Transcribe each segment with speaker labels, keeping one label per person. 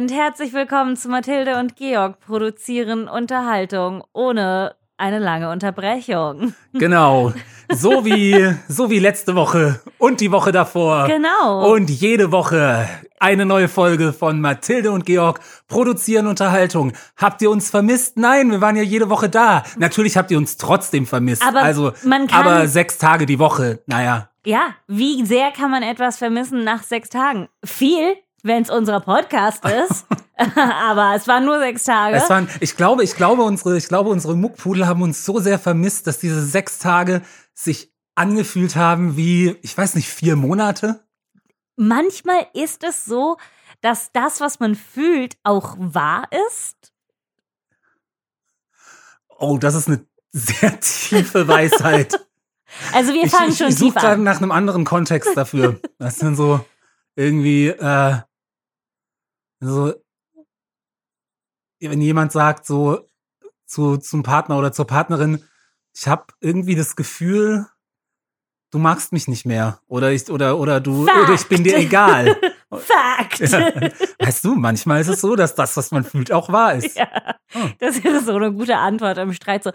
Speaker 1: und herzlich willkommen zu Mathilde und Georg produzieren Unterhaltung ohne eine lange Unterbrechung.
Speaker 2: Genau. So wie, so wie letzte Woche und die Woche davor.
Speaker 1: Genau.
Speaker 2: Und jede Woche eine neue Folge von Mathilde und Georg produzieren Unterhaltung. Habt ihr uns vermisst? Nein, wir waren ja jede Woche da. Natürlich habt ihr uns trotzdem vermisst.
Speaker 1: Aber
Speaker 2: also,
Speaker 1: man kann-
Speaker 2: aber sechs Tage die Woche. Naja.
Speaker 1: Ja, wie sehr kann man etwas vermissen nach sechs Tagen? Viel, wenn es unser Podcast ist. Aber es waren nur sechs Tage.
Speaker 2: Es waren, ich glaube, ich glaube, unsere, ich glaube, unsere Muckpudel haben uns so sehr vermisst, dass diese sechs Tage sich angefühlt haben wie, ich weiß nicht, vier Monate.
Speaker 1: Manchmal ist es so, dass das, was man fühlt, auch wahr ist.
Speaker 2: Oh, das ist eine sehr tiefe Weisheit.
Speaker 1: Also wir
Speaker 2: ich
Speaker 1: fangen
Speaker 2: ich,
Speaker 1: schon
Speaker 2: ich suche
Speaker 1: tief
Speaker 2: gerade
Speaker 1: an.
Speaker 2: nach einem anderen Kontext dafür. Das dann so irgendwie, äh, so, wenn jemand sagt so zu zum Partner oder zur Partnerin, ich habe irgendwie das Gefühl, du magst mich nicht mehr oder ich oder oder du
Speaker 1: Fact.
Speaker 2: oder ich bin dir egal.
Speaker 1: Fact.
Speaker 2: Ja. Weißt du, manchmal ist es so, dass das, was man fühlt, auch wahr ist.
Speaker 1: Ja,
Speaker 2: Hm.
Speaker 1: das ist so eine gute Antwort im Streit. So,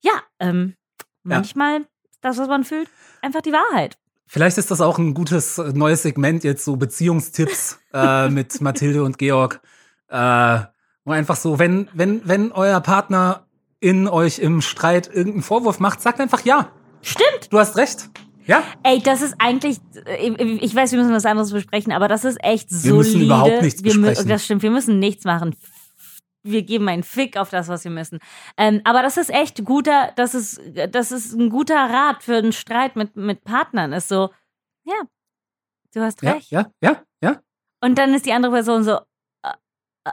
Speaker 1: ja, ähm, manchmal ist das, was man fühlt, einfach die Wahrheit.
Speaker 2: Vielleicht ist das auch ein gutes äh, neues Segment jetzt, so Beziehungstipps äh, mit Mathilde und Georg. Äh, wo einfach so, wenn, wenn, wenn euer Partner in euch im Streit irgendeinen Vorwurf macht, sagt einfach ja.
Speaker 1: Stimmt.
Speaker 2: Du hast recht. Ja?
Speaker 1: Ey, das ist eigentlich, äh, ich weiß, wir müssen was anderes besprechen, aber das ist echt
Speaker 2: Wir
Speaker 1: solide.
Speaker 2: müssen überhaupt nichts
Speaker 1: wir
Speaker 2: besprechen.
Speaker 1: Das stimmt, wir müssen nichts machen. Wir geben einen Fick auf das, was wir müssen. Ähm, aber das ist echt guter, das ist, das ist ein guter Rat für einen Streit mit, mit Partnern. Ist so, ja, du hast
Speaker 2: Ja,
Speaker 1: recht.
Speaker 2: ja, ja, ja.
Speaker 1: Und dann ist die andere Person so, äh, äh,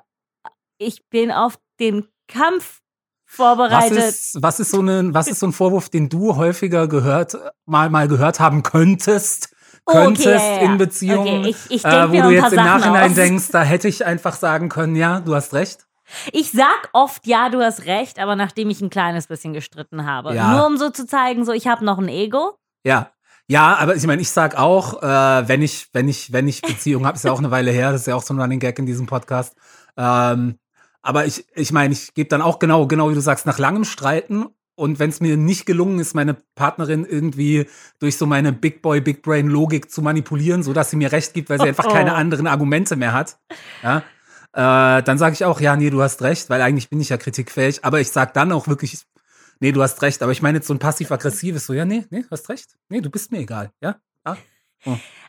Speaker 1: ich bin auf den Kampf
Speaker 2: Was
Speaker 1: vorbereitet.
Speaker 2: ist, was ist so ein, was ist so ein Vorwurf, den du häufiger gehört, mal, mal gehört haben könntest? Könntest
Speaker 1: okay, ja, ja.
Speaker 2: in Beziehungen,
Speaker 1: Okay, ich, ich
Speaker 2: äh, wo du jetzt im Nachhinein
Speaker 1: aus.
Speaker 2: denkst, da hätte ich einfach sagen können, ja, du hast recht.
Speaker 1: Ich sag oft, ja, du hast recht, aber nachdem ich ein kleines bisschen gestritten habe.
Speaker 2: Ja.
Speaker 1: Nur um so zu zeigen, so ich habe noch ein Ego.
Speaker 2: Ja. Ja, aber ich meine, ich sag auch, äh, wenn ich, wenn ich, wenn ich Beziehung habe, ist ja auch eine Weile her, das ist ja auch so ein Running Gag in diesem Podcast. Ähm, aber ich, ich meine, ich gebe dann auch genau, genau wie du sagst, nach langem Streiten und wenn es mir nicht gelungen ist, meine Partnerin irgendwie durch so meine Big Boy, Big Brain Logik zu manipulieren, so dass sie mir recht gibt, weil sie einfach
Speaker 1: Oh.
Speaker 2: keine anderen Argumente mehr hat, ja, äh, dann sage ich auch, ja, nee, du hast recht, weil eigentlich bin ich ja kritikfähig, aber ich sag dann auch wirklich, nee, du hast recht, aber ich meine jetzt so ein passiv-aggressives, so, ja, nee, nee, du hast recht, nee, du bist mir egal, ja, ja.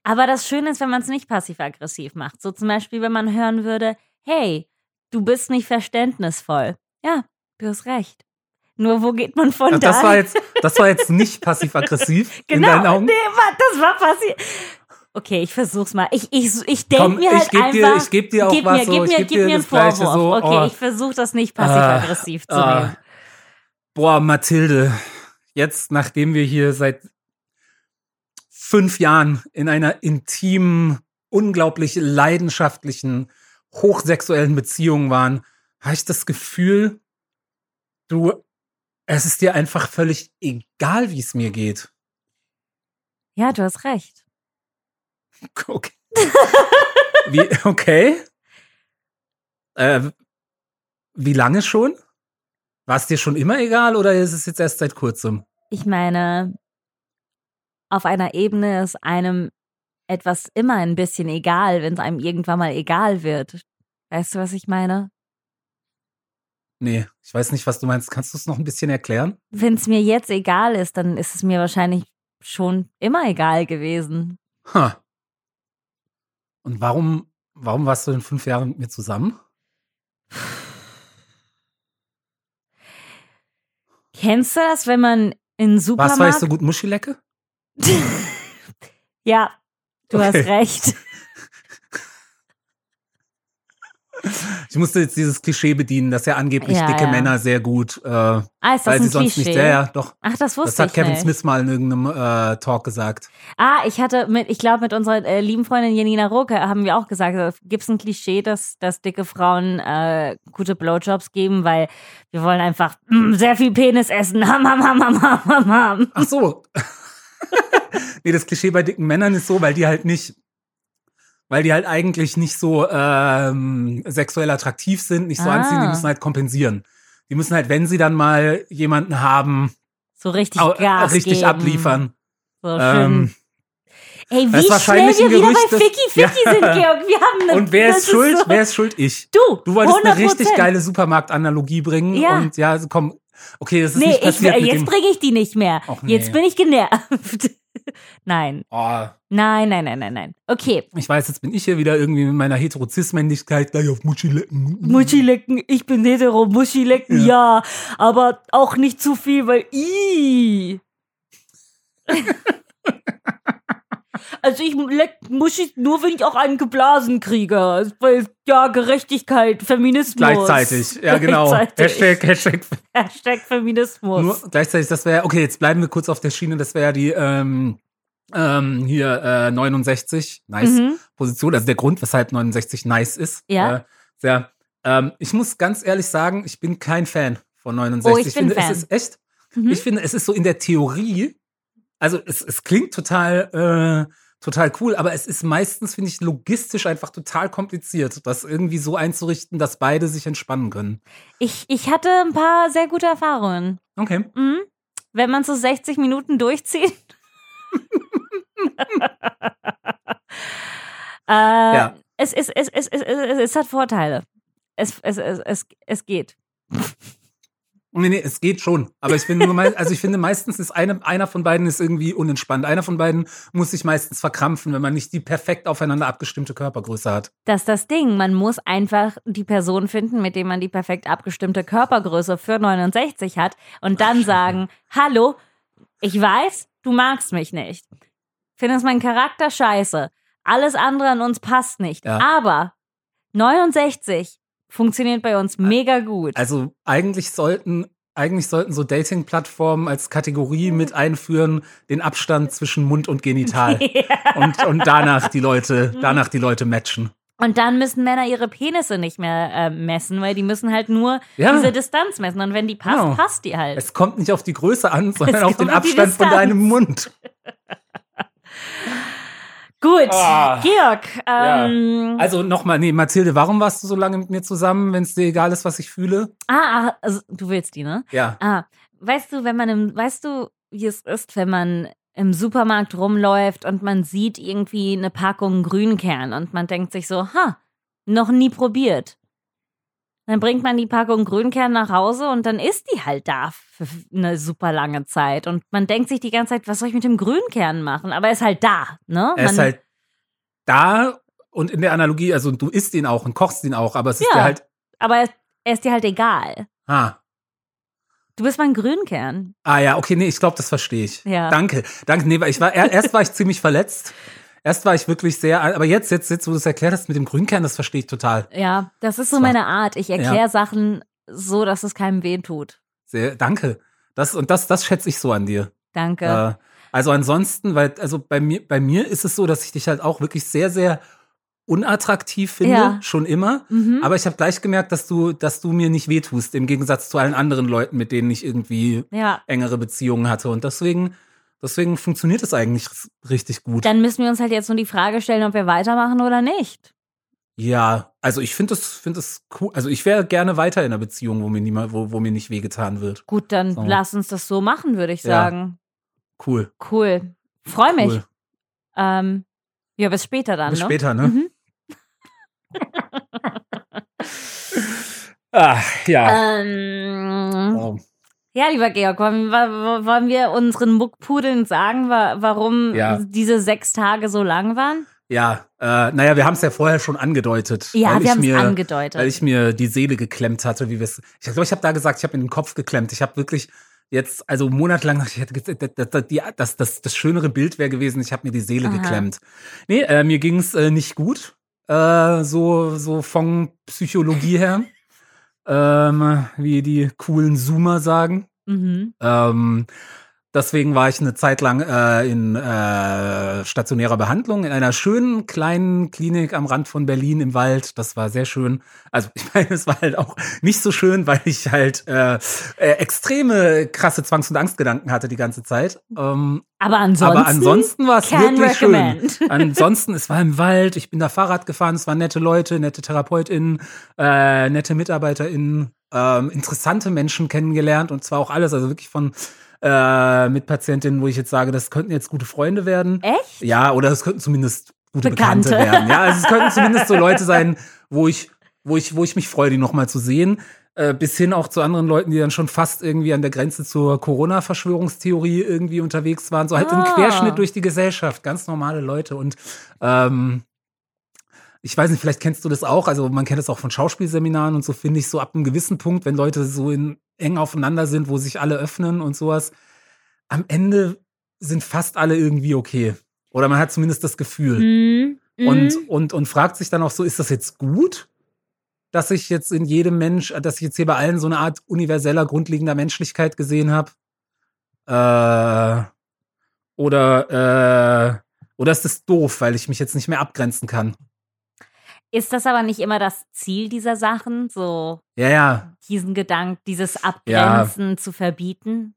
Speaker 1: Aber das Schöne ist, wenn man es nicht passiv-aggressiv macht. So zum Beispiel, wenn man hören würde, hey, du bist nicht verständnisvoll. Ja, du hast recht. Nur wo geht man von
Speaker 2: Ach,
Speaker 1: da?
Speaker 2: das war jetzt, das war jetzt nicht passiv-aggressiv in
Speaker 1: genau,
Speaker 2: deinen Augen.
Speaker 1: nee, das war passiv. Okay, ich versuch's mal. Ich, ich, ich denke mir
Speaker 2: ich
Speaker 1: halt
Speaker 2: geb dir-
Speaker 1: einfach.
Speaker 2: ich geb dir auch
Speaker 1: gib
Speaker 2: was
Speaker 1: mir,
Speaker 2: so,
Speaker 1: gib
Speaker 2: ich
Speaker 1: mir,
Speaker 2: geb
Speaker 1: gib
Speaker 2: dir
Speaker 1: mir einen Vorwurf.
Speaker 2: so,
Speaker 1: okay,
Speaker 2: oh.
Speaker 1: ich versuche das nicht passiv-aggressiv zu
Speaker 2: Ah.
Speaker 1: nehmen.
Speaker 2: Boah, Mathilde, jetzt, nachdem wir hier seit fünf Jahren in einer intimen, unglaublich leidenschaftlichen, hochsexuellen Beziehung waren, habe ich das Gefühl, du, es ist dir einfach völlig egal, wie es mir geht.
Speaker 1: Ja, du hast recht.
Speaker 2: Okay. Wie, okay. Äh, wie lange schon? War es dir schon immer egal oder ist es jetzt erst seit kurzem?
Speaker 1: Ich meine, auf einer Ebene ist einem etwas immer ein bisschen egal, wenn es einem irgendwann mal egal wird. Weißt du, was ich meine?
Speaker 2: Nee, ich weiß nicht, was du meinst. Kannst du es noch ein bisschen erklären?
Speaker 1: Wenn es mir jetzt egal ist, dann ist es mir wahrscheinlich schon immer egal gewesen.
Speaker 2: Ha. Und warum, warum warst du denn fünf Jahre mit mir zusammen?
Speaker 1: Kennst du das, wenn man in Supermarkt...
Speaker 2: weißt du gut, Muschilecke?
Speaker 1: ja, du hast
Speaker 2: Okay.
Speaker 1: recht.
Speaker 2: Ich musste jetzt dieses Klischee bedienen, dass ja angeblich
Speaker 1: Ja,
Speaker 2: dicke
Speaker 1: ja.
Speaker 2: Männer sehr gut, äh,
Speaker 1: Ah, ist das
Speaker 2: weil sie
Speaker 1: ein
Speaker 2: sonst
Speaker 1: Klischee?
Speaker 2: nicht, ja, ja, doch.
Speaker 1: Ach, das wusste
Speaker 2: Das hat
Speaker 1: ich
Speaker 2: Kevin
Speaker 1: nicht.
Speaker 2: Smith mal in irgendeinem äh, Talk gesagt.
Speaker 1: Ah, ich hatte mit, ich glaube, mit unserer äh, lieben Freundin Janina Roke haben wir auch gesagt, gibt es ein Klischee, dass, dass dicke Frauen äh, gute Blowjobs geben, weil wir wollen einfach mm, sehr viel Penis essen. Ham, ham, ham, ham, ham, ham, ham.
Speaker 2: Ach so. nee, das Klischee bei dicken Männern ist so, weil die halt nicht weil die halt eigentlich nicht so ähm, sexuell attraktiv sind, nicht so
Speaker 1: Ah.
Speaker 2: anziehen, die müssen halt kompensieren. Die müssen halt, wenn sie dann mal jemanden haben,
Speaker 1: So richtig
Speaker 2: au-
Speaker 1: Gas
Speaker 2: richtig
Speaker 1: geben.
Speaker 2: abliefern.
Speaker 1: So schön.
Speaker 2: Ähm,
Speaker 1: Ey, wie
Speaker 2: ist
Speaker 1: schnell wir wieder
Speaker 2: Gerücht,
Speaker 1: bei Ficky Ficky
Speaker 2: Ja.
Speaker 1: sind, Georg. Wir haben eine,
Speaker 2: und wer ist schuld?
Speaker 1: so-
Speaker 2: wer ist schuld? Ich.
Speaker 1: Du.
Speaker 2: Du wolltest eine
Speaker 1: 100%.
Speaker 2: richtig geile Supermarktanalogie bringen
Speaker 1: Ja.
Speaker 2: und ja, komm, okay, das ist
Speaker 1: Nee,
Speaker 2: nicht
Speaker 1: ich,
Speaker 2: passiert mit
Speaker 1: jetzt bringe ich die nicht mehr.
Speaker 2: Och, nee.
Speaker 1: Jetzt bin ich genervt. nein,
Speaker 2: Oh,
Speaker 1: nein, nein, nein, nein, nein. Okay,
Speaker 2: ich weiß, jetzt bin ich hier wieder irgendwie mit meiner Heterozismännlichkeit gleich auf Muschi lecken.
Speaker 1: Muschi lecken, ich bin hetero, Muschi lecken, ja. aber auch nicht zu viel, weil i. Also ich leck Muschi nur, wenn ich auch einen geblasen kriege. Weil, ja, Gerechtigkeit, Feminismus.
Speaker 2: Gleichzeitig, ja genau.
Speaker 1: Gleichzeitig.
Speaker 2: Hashtag, Hashtag.
Speaker 1: Hashtag Feminismus.
Speaker 2: Nur gleichzeitig, das wäre, okay, jetzt bleiben wir kurz auf der Schiene, das wäre die ähm, ähm, hier äh, 69, nice
Speaker 1: Mhm.
Speaker 2: Position, also der Grund, weshalb 69 nice ist.
Speaker 1: Ja.
Speaker 2: Äh, sehr, ähm, ich muss ganz ehrlich sagen, ich bin kein Fan von 69.
Speaker 1: Oh, ich bin
Speaker 2: finde,
Speaker 1: Fan.
Speaker 2: es ist echt,
Speaker 1: Mhm.
Speaker 2: ich finde, es ist so in der Theorie, also es, es klingt total, äh, total cool, aber es ist meistens, finde ich, logistisch einfach total kompliziert, das irgendwie so einzurichten, dass beide sich entspannen können.
Speaker 1: Ich, ich hatte ein paar sehr gute Erfahrungen.
Speaker 2: Okay.
Speaker 1: Mhm. Wenn man so 60 Minuten durchzieht. äh,
Speaker 2: Ja.
Speaker 1: es, es, es, es, es, es, es hat Vorteile. Es, es, es, es, es geht.
Speaker 2: Nee, nee, es geht schon. Aber ich mei- also ich finde, meistens ist eine, einer von beiden ist irgendwie unentspannt. Einer von beiden muss sich meistens verkrampfen, wenn man nicht die perfekt aufeinander abgestimmte Körpergröße hat.
Speaker 1: Das ist das Ding. Man muss einfach die Person finden, mit dem man die perfekt abgestimmte Körpergröße für 69 hat und dann sagen, hallo, ich weiß, du magst mich nicht. Findest meinen Charakter scheiße. Alles andere an uns passt nicht.
Speaker 2: Ja.
Speaker 1: Aber 69 funktioniert bei uns mega gut.
Speaker 2: Also eigentlich sollten, eigentlich sollten so Dating-Plattformen als Kategorie mit einführen, den Abstand zwischen Mund und Genital. Und, und danach die Leute, danach die Leute matchen.
Speaker 1: Und dann müssen Männer ihre Penisse nicht mehr äh, messen, weil die müssen halt nur
Speaker 2: Ja.
Speaker 1: diese Distanz messen. Und wenn die passt,
Speaker 2: Genau.
Speaker 1: passt die halt.
Speaker 2: Es kommt nicht auf die Größe an, sondern auf den
Speaker 1: kommt auf die
Speaker 2: Abstand von deinem Mund.
Speaker 1: Gut,
Speaker 2: Ah.
Speaker 1: Georg. Ähm,
Speaker 2: Also nochmal, nee, Mathilde, warum warst du so lange mit mir zusammen, wenn es dir egal ist, was ich fühle?
Speaker 1: Ah, ah, also, du willst die, ne?
Speaker 2: Ja.
Speaker 1: Ah, weißt du, wenn man im, weißt du, wie es ist, wenn man im Supermarkt rumläuft und man sieht irgendwie eine Packung Grünkern und man denkt sich so, ha, noch nie probiert. Dann bringt man die Packung Grünkern nach Hause und dann ist die halt da für eine super lange Zeit. Und man denkt sich die ganze Zeit, was soll ich mit dem Grünkern machen? Aber er ist halt da, ne?
Speaker 2: Er ist
Speaker 1: Man-
Speaker 2: halt da und in der Analogie, also du isst ihn auch und kochst ihn auch, aber es ist
Speaker 1: Ja.
Speaker 2: dir halt,
Speaker 1: aber er, er ist dir halt egal.
Speaker 2: ah,
Speaker 1: Du bist mein Grünkern.
Speaker 2: ah ja, okay, nee, ich glaube, das verstehe ich.
Speaker 1: Ja.
Speaker 2: Danke, danke, nee, weil ich war, er- erst war ich ziemlich verletzt, erst war ich wirklich sehr, aber jetzt, jetzt, jetzt, wo du es erklärt hast mit dem Grünkern, das verstehe ich total.
Speaker 1: Ja, das ist so meine Art. Ich erkläre
Speaker 2: Ja.
Speaker 1: Sachen so, dass es keinem weh tut.
Speaker 2: Sehr, danke. Das, und das, das schätze ich so an dir.
Speaker 1: Danke.
Speaker 2: Äh, also ansonsten, weil, also bei mir, bei mir ist es so, dass ich dich halt auch wirklich sehr, sehr unattraktiv finde,
Speaker 1: Ja.
Speaker 2: schon immer.
Speaker 1: Mhm.
Speaker 2: Aber ich habe gleich gemerkt, dass du, dass du mir nicht wehtust, im Gegensatz zu allen anderen Leuten, mit denen ich irgendwie
Speaker 1: ja,
Speaker 2: engere Beziehungen hatte. Und deswegen, deswegen funktioniert es eigentlich richtig gut.
Speaker 1: dann müssen wir uns halt jetzt nur die Frage stellen, ob wir weitermachen oder nicht.
Speaker 2: ja, also ich finde es, finde es cool. Also ich wäre gerne weiter in einer Beziehung, wo mir niemand, wo, wo mir nicht wehgetan wird.
Speaker 1: Gut, dann
Speaker 2: So.
Speaker 1: lass uns das so machen, würde ich
Speaker 2: Ja.
Speaker 1: sagen.
Speaker 2: Cool.
Speaker 1: Cool. Freu mich.
Speaker 2: Cool.
Speaker 1: Ähm, ja, bis später dann.
Speaker 2: Bis
Speaker 1: ne?
Speaker 2: später, ne?
Speaker 1: Mhm.
Speaker 2: Ah, ja.
Speaker 1: Ähm,
Speaker 2: Oh.
Speaker 1: Ja, lieber Georg, wollen, wir- wollen wir unseren Muckpudeln sagen, wa- warum
Speaker 2: Ja.
Speaker 1: diese sechs Tage so lang waren?
Speaker 2: Ja, äh, naja, wir haben es ja vorher schon angedeutet.
Speaker 1: Ja, wir haben es angedeutet.
Speaker 2: Weil ich mir die Seele geklemmt hatte, wie wir es. Ich glaube, ich habe da gesagt, ich habe mir den Kopf geklemmt. Ich habe wirklich jetzt, also monatelang, ich hätte gesagt, das, das, das, das, schönere Bild wäre gewesen, ich habe mir die Seele
Speaker 1: Aha.
Speaker 2: geklemmt. Nee, äh, mir ging's äh, nicht gut. Äh, so, so von Psychologie her. Ähm, wie die coolen Zoomer sagen.
Speaker 1: mhm.
Speaker 2: Ähm, Deswegen war ich eine Zeit lang äh, in äh, stationärer Behandlung in einer schönen kleinen Klinik am Rand von Berlin im Wald. Das war sehr schön. Also ich meine, es war halt auch nicht so schön, weil ich halt äh, äh, extreme krasse Zwangs- und Angstgedanken hatte die ganze Zeit. Ähm,
Speaker 1: Aber ansonsten,
Speaker 2: aber ansonsten war es wirklich
Speaker 1: recommend.
Speaker 2: schön. Ansonsten, es war im Wald, ich bin da Fahrrad gefahren, es waren nette Leute, nette TherapeutInnen, äh, nette MitarbeiterInnen, ähm, interessante Menschen kennengelernt und zwar auch alles, also wirklich von äh, Mitpatientinnen, wo ich jetzt sage, das könnten jetzt gute Freunde werden.
Speaker 1: Echt?
Speaker 2: Ja, oder es könnten zumindest gute
Speaker 1: Bekannte.
Speaker 2: Bekannte, werden. Ja, also es könnten zumindest so Leute sein, wo ich, wo ich, wo ich mich freue, die nochmal zu sehen. Äh, bis hin auch zu anderen Leuten, die dann schon fast irgendwie an der Grenze zur Corona-Verschwörungstheorie irgendwie unterwegs waren. So halt im
Speaker 1: Ah.
Speaker 2: Querschnitt durch die Gesellschaft. Ganz normale Leute. Und ähm, ich weiß nicht, vielleicht kennst du das auch. Also man kennt es auch von Schauspielseminaren und so finde ich so ab einem gewissen Punkt, wenn Leute so in, eng aufeinander sind, wo sich alle öffnen und sowas. Am Ende sind fast alle irgendwie okay. Oder man hat zumindest das Gefühl.
Speaker 1: Mhm.
Speaker 2: Und,
Speaker 1: Mhm.
Speaker 2: und, und fragt sich dann auch so, ist das jetzt gut? Dass ich jetzt in jedem Mensch, dass ich jetzt hier bei allen so eine Art universeller, grundlegender Menschlichkeit gesehen habe? Äh, oder, äh, oder ist das doof, weil ich mich jetzt nicht mehr abgrenzen kann?
Speaker 1: Ist das aber nicht immer das Ziel dieser Sachen, so
Speaker 2: Ja, ja,
Speaker 1: diesen Gedanken, dieses Abgrenzen zu verbieten?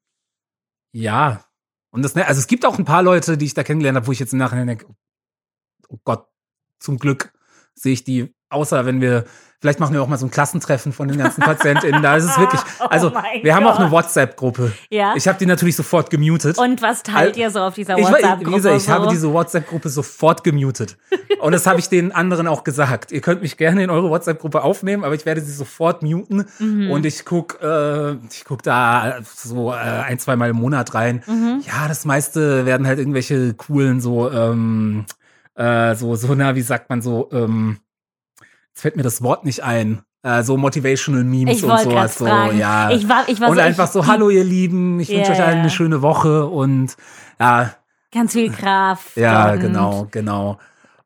Speaker 2: ja. Und das, ne, also es gibt auch ein paar Leute, die ich da kennengelernt habe, wo ich jetzt im Nachhinein denke, oh Gott, zum Glück sehe ich die, außer wenn wir, vielleicht machen wir auch mal so ein Klassentreffen von den ganzen PatientInnen. Da ist es wirklich, also
Speaker 1: Oh
Speaker 2: wir haben auch eine
Speaker 1: Gott.
Speaker 2: WhatsApp-Gruppe.
Speaker 1: Ja.
Speaker 2: Ich habe die natürlich sofort gemutet.
Speaker 1: Und was teilt ihr so auf dieser
Speaker 2: ich,
Speaker 1: WhatsApp-Gruppe?
Speaker 2: gesagt, ich
Speaker 1: so?
Speaker 2: habe diese WhatsApp-Gruppe sofort gemutet. Und das habe ich den anderen auch gesagt. Ihr könnt mich gerne in eure WhatsApp-Gruppe aufnehmen, aber ich werde sie sofort muten.
Speaker 1: Mhm.
Speaker 2: Und ich guck, äh, ich guck da so äh, ein, zwei Mal im Monat rein.
Speaker 1: Mhm.
Speaker 2: Ja, das meiste werden halt irgendwelche coolen so, ähm, äh, so, so, na, wie sagt man so, ähm, jetzt fällt mir das Wort nicht ein. Äh, so Motivational Memes
Speaker 1: Ich
Speaker 2: und sowas. So,
Speaker 1: fragen.
Speaker 2: ja.
Speaker 1: Ich war, ich war
Speaker 2: und
Speaker 1: so,
Speaker 2: einfach
Speaker 1: ich,
Speaker 2: so, hallo ihr Lieben, ich wünsche
Speaker 1: Ja,
Speaker 2: euch allen eine schöne Woche und ja,
Speaker 1: Ganz viel Kraft.
Speaker 2: ja, genau, genau.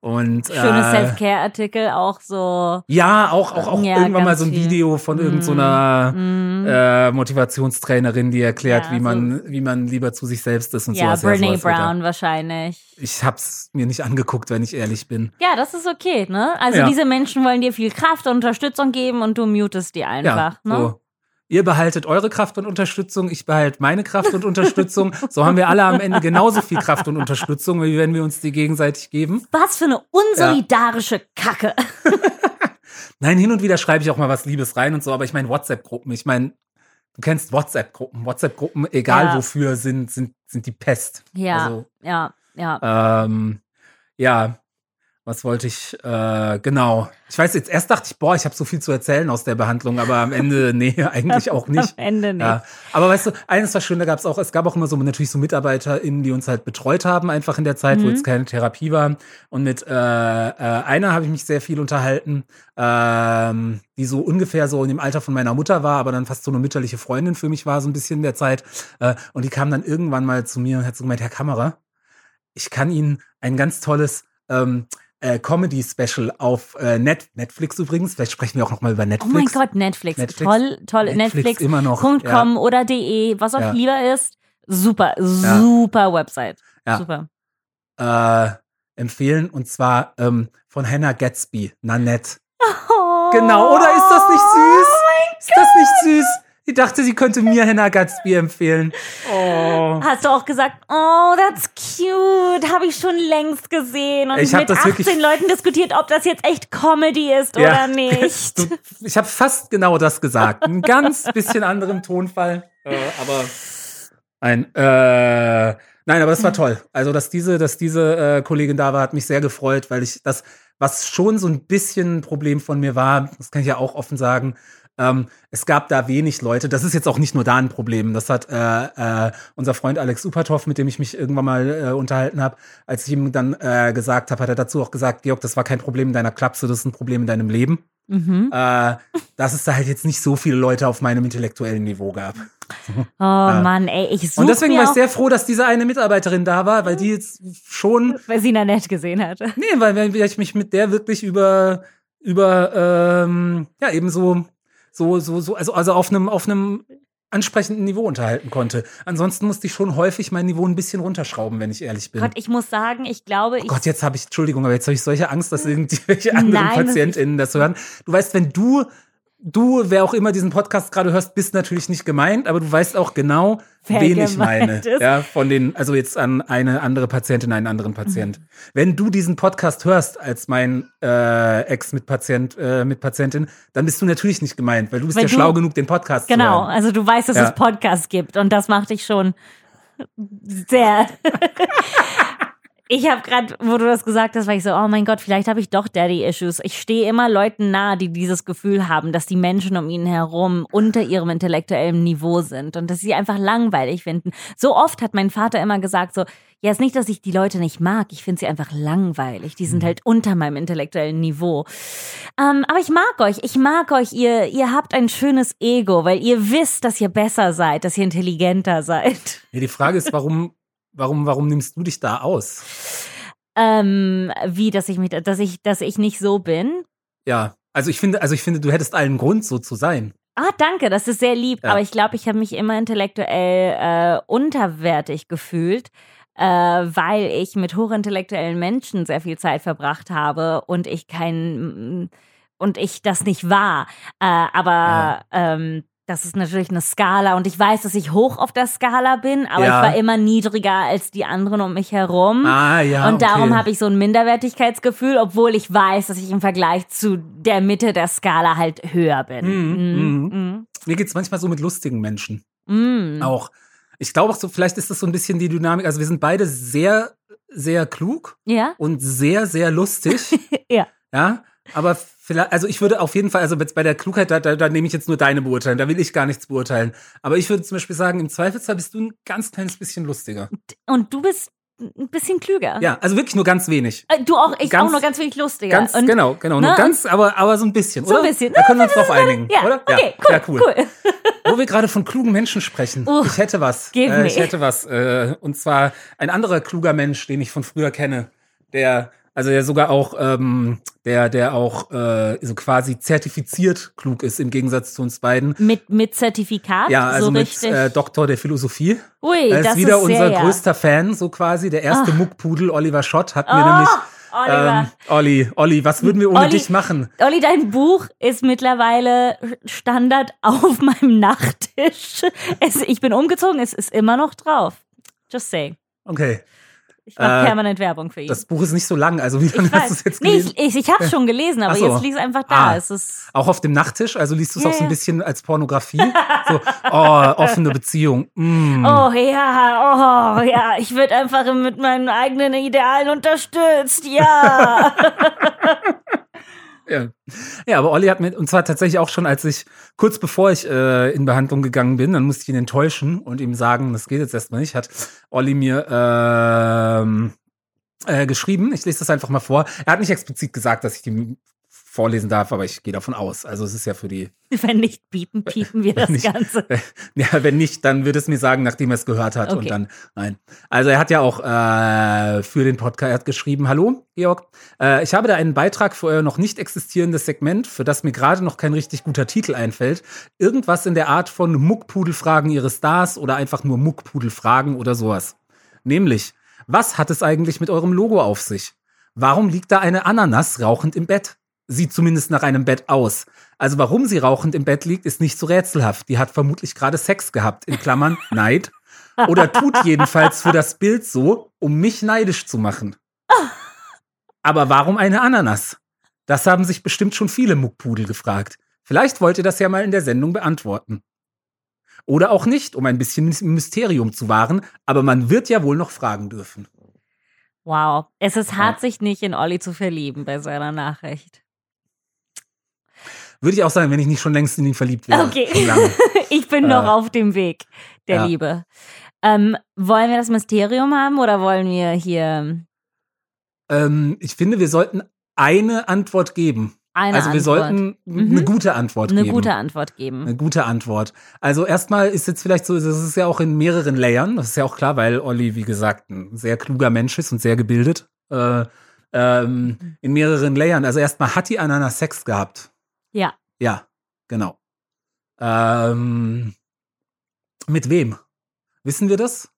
Speaker 2: Und
Speaker 1: Schöne
Speaker 2: äh,
Speaker 1: Self-Care-Artikel auch so.
Speaker 2: ja, auch, auch, auch
Speaker 1: Ja,
Speaker 2: irgendwann mal so ein
Speaker 1: viel.
Speaker 2: Video von irgendeiner
Speaker 1: Mm.
Speaker 2: äh, Motivationstrainerin, die erklärt,
Speaker 1: Ja,
Speaker 2: wie
Speaker 1: so-
Speaker 2: man, wie man lieber zu sich selbst ist und
Speaker 1: Ja,
Speaker 2: sowas.
Speaker 1: Brene
Speaker 2: sowas wird da-
Speaker 1: Brown wahrscheinlich.
Speaker 2: Ich hab's mir nicht angeguckt, wenn ich ehrlich bin.
Speaker 1: Ja, das ist okay, ne? Also
Speaker 2: Ja.
Speaker 1: diese Menschen wollen dir viel Kraft und Unterstützung geben und du mutest die einfach,
Speaker 2: ja,
Speaker 1: ne?
Speaker 2: so. Ihr behaltet eure Kraft und Unterstützung, ich behalte meine Kraft und Unterstützung. So haben wir alle am Ende genauso viel Kraft und Unterstützung, wie wenn wir uns die gegenseitig geben.
Speaker 1: Was für eine unsolidarische Kacke.
Speaker 2: Nein, hin und wieder schreibe ich auch mal was Liebes rein und so, aber ich meine WhatsApp-Gruppen. Ich meine, du kennst WhatsApp-Gruppen. WhatsApp-Gruppen, egal
Speaker 1: Ja.
Speaker 2: wofür, sind, sind, sind die Pest.
Speaker 1: Ja,
Speaker 2: Also,
Speaker 1: ja, ja.
Speaker 2: ähm, ja, was wollte ich, äh, genau. Ich weiß jetzt, erst dachte ich, boah, ich habe so viel zu erzählen aus der Behandlung, aber am Ende, nee, eigentlich auch nicht.
Speaker 1: Am Ende nicht.
Speaker 2: Ja, aber weißt du, eines war schön, da gab es auch, es gab auch immer so natürlich so MitarbeiterInnen, die uns halt betreut haben, einfach in der Zeit, wo
Speaker 1: Mhm.
Speaker 2: jetzt keine Therapie war. Und mit äh, äh, einer habe ich mich sehr viel unterhalten, ähm, die so ungefähr so in dem Alter von meiner Mutter war, aber dann fast so eine mütterliche Freundin für mich war, so ein bisschen in der Zeit. Äh, und die kam dann irgendwann mal zu mir und hat so gemeint, Herr Kammerer, ich kann Ihnen ein ganz tolles ähm, äh, Comedy-Special auf äh, Net Netflix übrigens, vielleicht sprechen wir auch noch mal über
Speaker 1: Oh
Speaker 2: Netflix.
Speaker 1: mein Gott, Netflix.
Speaker 2: Netflix.
Speaker 1: Toll, toll.
Speaker 2: Netflix
Speaker 1: Netflix.
Speaker 2: immer noch,
Speaker 1: .com
Speaker 2: ja.
Speaker 1: oder de, was auch
Speaker 2: Ja.
Speaker 1: lieber ist. Super, super Website.
Speaker 2: Ja.
Speaker 1: Super.
Speaker 2: äh, empfehlen und zwar ähm, von Hannah Gatsby, Nanette.
Speaker 1: Oh.
Speaker 2: Genau, oder ist das nicht süß? ist das nicht süß? Ich dachte, sie könnte mir Hannah Gatsby empfehlen. Oh.
Speaker 1: Hast du auch gesagt, oh, that's cute, habe ich schon längst gesehen und
Speaker 2: Ich
Speaker 1: mit
Speaker 2: das
Speaker 1: 18
Speaker 2: wirklich-
Speaker 1: Leuten diskutiert, ob das jetzt echt Comedy ist
Speaker 2: Ja.
Speaker 1: oder nicht.
Speaker 2: Ich habe fast genau das gesagt. Ein ganz bisschen anderem Tonfall, äh, aber ein äh, nein, aber das war toll. Also, dass diese, dass diese äh, Kollegin da war, hat mich sehr gefreut, weil ich das, was schon so ein bisschen ein Problem von mir war, das kann ich ja auch offen sagen. Ähm, es gab da wenig Leute. Das ist jetzt auch nicht nur da ein Problem. Das hat äh, äh, unser Freund Alex Upatov, mit dem ich mich irgendwann mal äh, unterhalten habe, als ich ihm dann äh, gesagt habe, hat er dazu auch gesagt, Georg, das war kein Problem in deiner Klapse, das ist ein Problem in deinem Leben
Speaker 1: Mhm.
Speaker 2: äh, dass es da halt jetzt nicht so viele Leute auf meinem intellektuellen Niveau gab.
Speaker 1: Oh Mann, ey, ich suche
Speaker 2: Und deswegen war ich sehr froh, dass diese eine Mitarbeiterin da war, weil die jetzt schon,
Speaker 1: weil sie Nanette gesehen hatte.
Speaker 2: nee, weil, weil ich mich mit der wirklich über, über, ähm, ja, eben so, so, so, so, also, also auf einem, auf einem ansprechenden Niveau unterhalten konnte. Ansonsten musste ich schon häufig mein Niveau ein bisschen runterschrauben, wenn ich ehrlich bin.
Speaker 1: Gott, ich muss sagen, ich glaube,
Speaker 2: Oh
Speaker 1: ich.
Speaker 2: Gott, jetzt habe ich, Entschuldigung, aber jetzt habe ich solche Angst, dass irgendwelche anderen
Speaker 1: Nein,
Speaker 2: PatientInnen das hören. Du weißt, wenn du, du, wer auch immer diesen Podcast gerade hörst, bist natürlich nicht gemeint, aber du weißt auch genau,
Speaker 1: Wer
Speaker 2: wen ich meine.
Speaker 1: ist.
Speaker 2: Ja, von den, also jetzt an eine andere Patientin, einen anderen Patient.
Speaker 1: Mhm.
Speaker 2: Wenn du diesen Podcast hörst als mein äh, Ex mit Patient, äh, mit Patientin, dann bist du natürlich nicht gemeint, weil du bist
Speaker 1: Weil
Speaker 2: ja
Speaker 1: du-
Speaker 2: schlau genug, den Podcast
Speaker 1: Genau,
Speaker 2: zu hören.
Speaker 1: also du weißt, dass
Speaker 2: Ja.
Speaker 1: es Podcasts gibt und das macht dich schon sehr. Ich habe gerade, wo du das gesagt hast, war ich so, oh mein Gott, vielleicht habe ich doch Daddy-Issues. Ich stehe immer Leuten nahe, die dieses Gefühl haben, dass die Menschen um ihn herum unter ihrem intellektuellen Niveau sind und dass sie einfach langweilig finden. So oft hat mein Vater immer gesagt, so, ja, ist nicht, dass ich die Leute nicht mag, ich finde sie einfach langweilig. Die sind halt unter meinem intellektuellen Niveau. Ähm, aber ich mag euch, ich mag euch, ihr, ihr habt ein schönes Ego, weil ihr wisst, dass ihr besser seid, dass ihr intelligenter seid.
Speaker 2: Ja, die Frage ist, warum, warum, warum nimmst du dich da aus?
Speaker 1: Ähm, wie, dass ich mich, dass ich, dass ich nicht so bin.
Speaker 2: Ja, also ich finde, also ich finde, du hättest allen Grund, so zu sein.
Speaker 1: Ah, danke, das ist sehr lieb.
Speaker 2: Ja.
Speaker 1: Aber ich glaube, ich habe mich immer intellektuell äh, unterwertig gefühlt, äh, weil ich mit hochintellektuellen Menschen sehr viel Zeit verbracht habe und ich kein und ich das nicht war. Äh, aber
Speaker 2: Ja.
Speaker 1: ähm, das ist natürlich eine Skala und ich weiß, dass ich hoch auf der Skala bin, aber
Speaker 2: Ja.
Speaker 1: ich war immer niedriger als die anderen um mich herum.
Speaker 2: Ah, ja.
Speaker 1: Und darum
Speaker 2: okay.
Speaker 1: habe ich so ein Minderwertigkeitsgefühl, obwohl ich weiß, dass ich im Vergleich zu der Mitte der Skala halt höher bin.
Speaker 2: Mhm,
Speaker 1: Mhm.
Speaker 2: Mir geht's manchmal so mit lustigen Menschen.
Speaker 1: Mhm.
Speaker 2: Auch. Ich glaube auch so, vielleicht ist das so ein bisschen die Dynamik. Also wir sind beide sehr, sehr klug
Speaker 1: Ja?
Speaker 2: und sehr, sehr lustig.
Speaker 1: Ja.
Speaker 2: Ja. Aber vielleicht, also ich würde auf jeden Fall, also bei der Klugheit, da, da, da nehme ich jetzt nur deine Beurteilung, da will ich gar nichts beurteilen. Aber ich würde zum Beispiel sagen, im Zweifelsfall bist du ein ganz kleines bisschen lustiger.
Speaker 1: Und du bist ein bisschen klüger.
Speaker 2: Ja, also wirklich nur ganz wenig.
Speaker 1: Äh, Du auch, ich
Speaker 2: Ganz-
Speaker 1: auch nur ganz wenig lustiger.
Speaker 2: Ganz,
Speaker 1: und
Speaker 2: genau, genau.
Speaker 1: ne,
Speaker 2: Nur ganz, aber, aber so ein bisschen,
Speaker 1: So ein
Speaker 2: oder?
Speaker 1: bisschen.
Speaker 2: Da können wir uns drauf einigen,
Speaker 1: Ja,
Speaker 2: oder?
Speaker 1: okay,
Speaker 2: ja,
Speaker 1: cool,
Speaker 2: ja, cool.
Speaker 1: cool.
Speaker 2: Wo wir gerade von klugen Menschen sprechen.
Speaker 1: Uh,
Speaker 2: ich hätte was.
Speaker 1: give
Speaker 2: Äh, ich hätte was. Äh, und zwar ein anderer kluger Mensch, den ich von früher kenne, der, also der sogar auch, ähm, der, der auch äh, so quasi zertifiziert klug ist im Gegensatz zu uns beiden.
Speaker 1: Mit, mit Zertifikat,
Speaker 2: Ja, also
Speaker 1: so
Speaker 2: mit
Speaker 1: richtig.
Speaker 2: äh, Doktor der Philosophie.
Speaker 1: Ui,
Speaker 2: Er
Speaker 1: das
Speaker 2: ist wieder
Speaker 1: ist
Speaker 2: unser
Speaker 1: sehr, ja.
Speaker 2: größter Fan, so quasi. Der erste
Speaker 1: Ah.
Speaker 2: Muckpudel, Oliver Schott, hat mir
Speaker 1: Oh,
Speaker 2: nämlich.
Speaker 1: Oliver.
Speaker 2: Ähm, Olli, Olli, was würden wir ohne
Speaker 1: Olli.
Speaker 2: dich machen?
Speaker 1: Olli, dein Buch ist mittlerweile Standard auf meinem Nachttisch. Es, ich bin umgezogen, es ist immer noch drauf. Just say.
Speaker 2: Okay.
Speaker 1: Ich mache
Speaker 2: Äh,
Speaker 1: permanent Werbung für ihn.
Speaker 2: Das Buch ist nicht so lang, also wie lange hast du es jetzt
Speaker 1: nee,
Speaker 2: gelesen?
Speaker 1: ich, ich, ich habe schon gelesen, aber
Speaker 2: so.
Speaker 1: jetzt liegt es einfach da.
Speaker 2: Ah.
Speaker 1: Es ist
Speaker 2: Auch auf dem Nachttisch, also liest du es
Speaker 1: Ja,
Speaker 2: auch so ein bisschen als Pornografie. so, oh, offene Beziehung. Mm.
Speaker 1: Oh ja, oh ja, ich werde einfach mit meinen eigenen Idealen unterstützt, ja.
Speaker 2: Ja. ja, aber Olli hat mir, und zwar tatsächlich auch schon, als ich, kurz bevor ich äh, in Behandlung gegangen bin, dann musste ich ihn enttäuschen und ihm sagen, das geht jetzt erstmal nicht, hat Olli mir ähm, äh, geschrieben. Ich lese das einfach mal vor. Er hat nicht explizit gesagt, dass ich die vorlesen darf, aber ich gehe davon aus. Also es ist ja für die
Speaker 1: Wenn nicht piepen, piepen wir das
Speaker 2: Nicht.
Speaker 1: Ganze.
Speaker 2: Ja, wenn nicht, dann wird es mir sagen, nachdem er es gehört hat.
Speaker 1: Okay.
Speaker 2: Und dann, nein. Also er hat ja auch äh, für den Podcast geschrieben, hallo, Georg, äh, ich habe da einen Beitrag für euer noch nicht existierendes Segment, für das mir gerade noch kein richtig guter Titel einfällt. Irgendwas in der Art von Muckpudelfragen ihre Stars oder einfach nur Muckpudelfragen oder sowas. Nämlich, was hat es eigentlich mit eurem Logo auf sich? Warum liegt da eine Ananas rauchend im Bett? Sieht zumindest nach einem Bett aus. Also warum sie rauchend im Bett liegt, ist nicht so rätselhaft. Die hat vermutlich gerade Sex gehabt, in Klammern Neid. Oder tut jedenfalls für das Bild so, um mich neidisch zu machen. Aber warum eine Ananas? Das haben sich bestimmt schon viele Muckpudel gefragt. Vielleicht wollt ihr das ja mal in der Sendung beantworten. Oder auch nicht, um ein bisschen Mysterium zu wahren, aber man wird ja wohl noch fragen dürfen.
Speaker 1: Wow. Es ist hart, sich nicht in Olli zu verlieben bei seiner Nachricht.
Speaker 2: Würde ich auch sagen, wenn ich nicht schon längst in ihn verliebt wäre.
Speaker 1: Okay. Ich bin noch
Speaker 2: Äh.
Speaker 1: auf dem Weg der
Speaker 2: Ja.
Speaker 1: Liebe. Ähm, wollen wir das Mysterium haben oder wollen wir hier
Speaker 2: Ähm, ich finde, wir sollten eine Antwort geben.
Speaker 1: eine
Speaker 2: also wir
Speaker 1: Antwort?
Speaker 2: sollten
Speaker 1: Mhm.
Speaker 2: eine gute Antwort
Speaker 1: eine
Speaker 2: geben.
Speaker 1: gute Antwort geben.
Speaker 2: Eine gute Antwort. Also erstmal ist jetzt vielleicht so, das ist ja auch in mehreren Layern, das ist ja auch klar, weil Olli, wie gesagt, ein sehr kluger Mensch ist und sehr gebildet. Äh, ähm, in mehreren Layern. Also erstmal hat die Ananas Sex gehabt.
Speaker 1: Ja.
Speaker 2: Ja, genau. Ähm, Mit wem? Wissen wir das?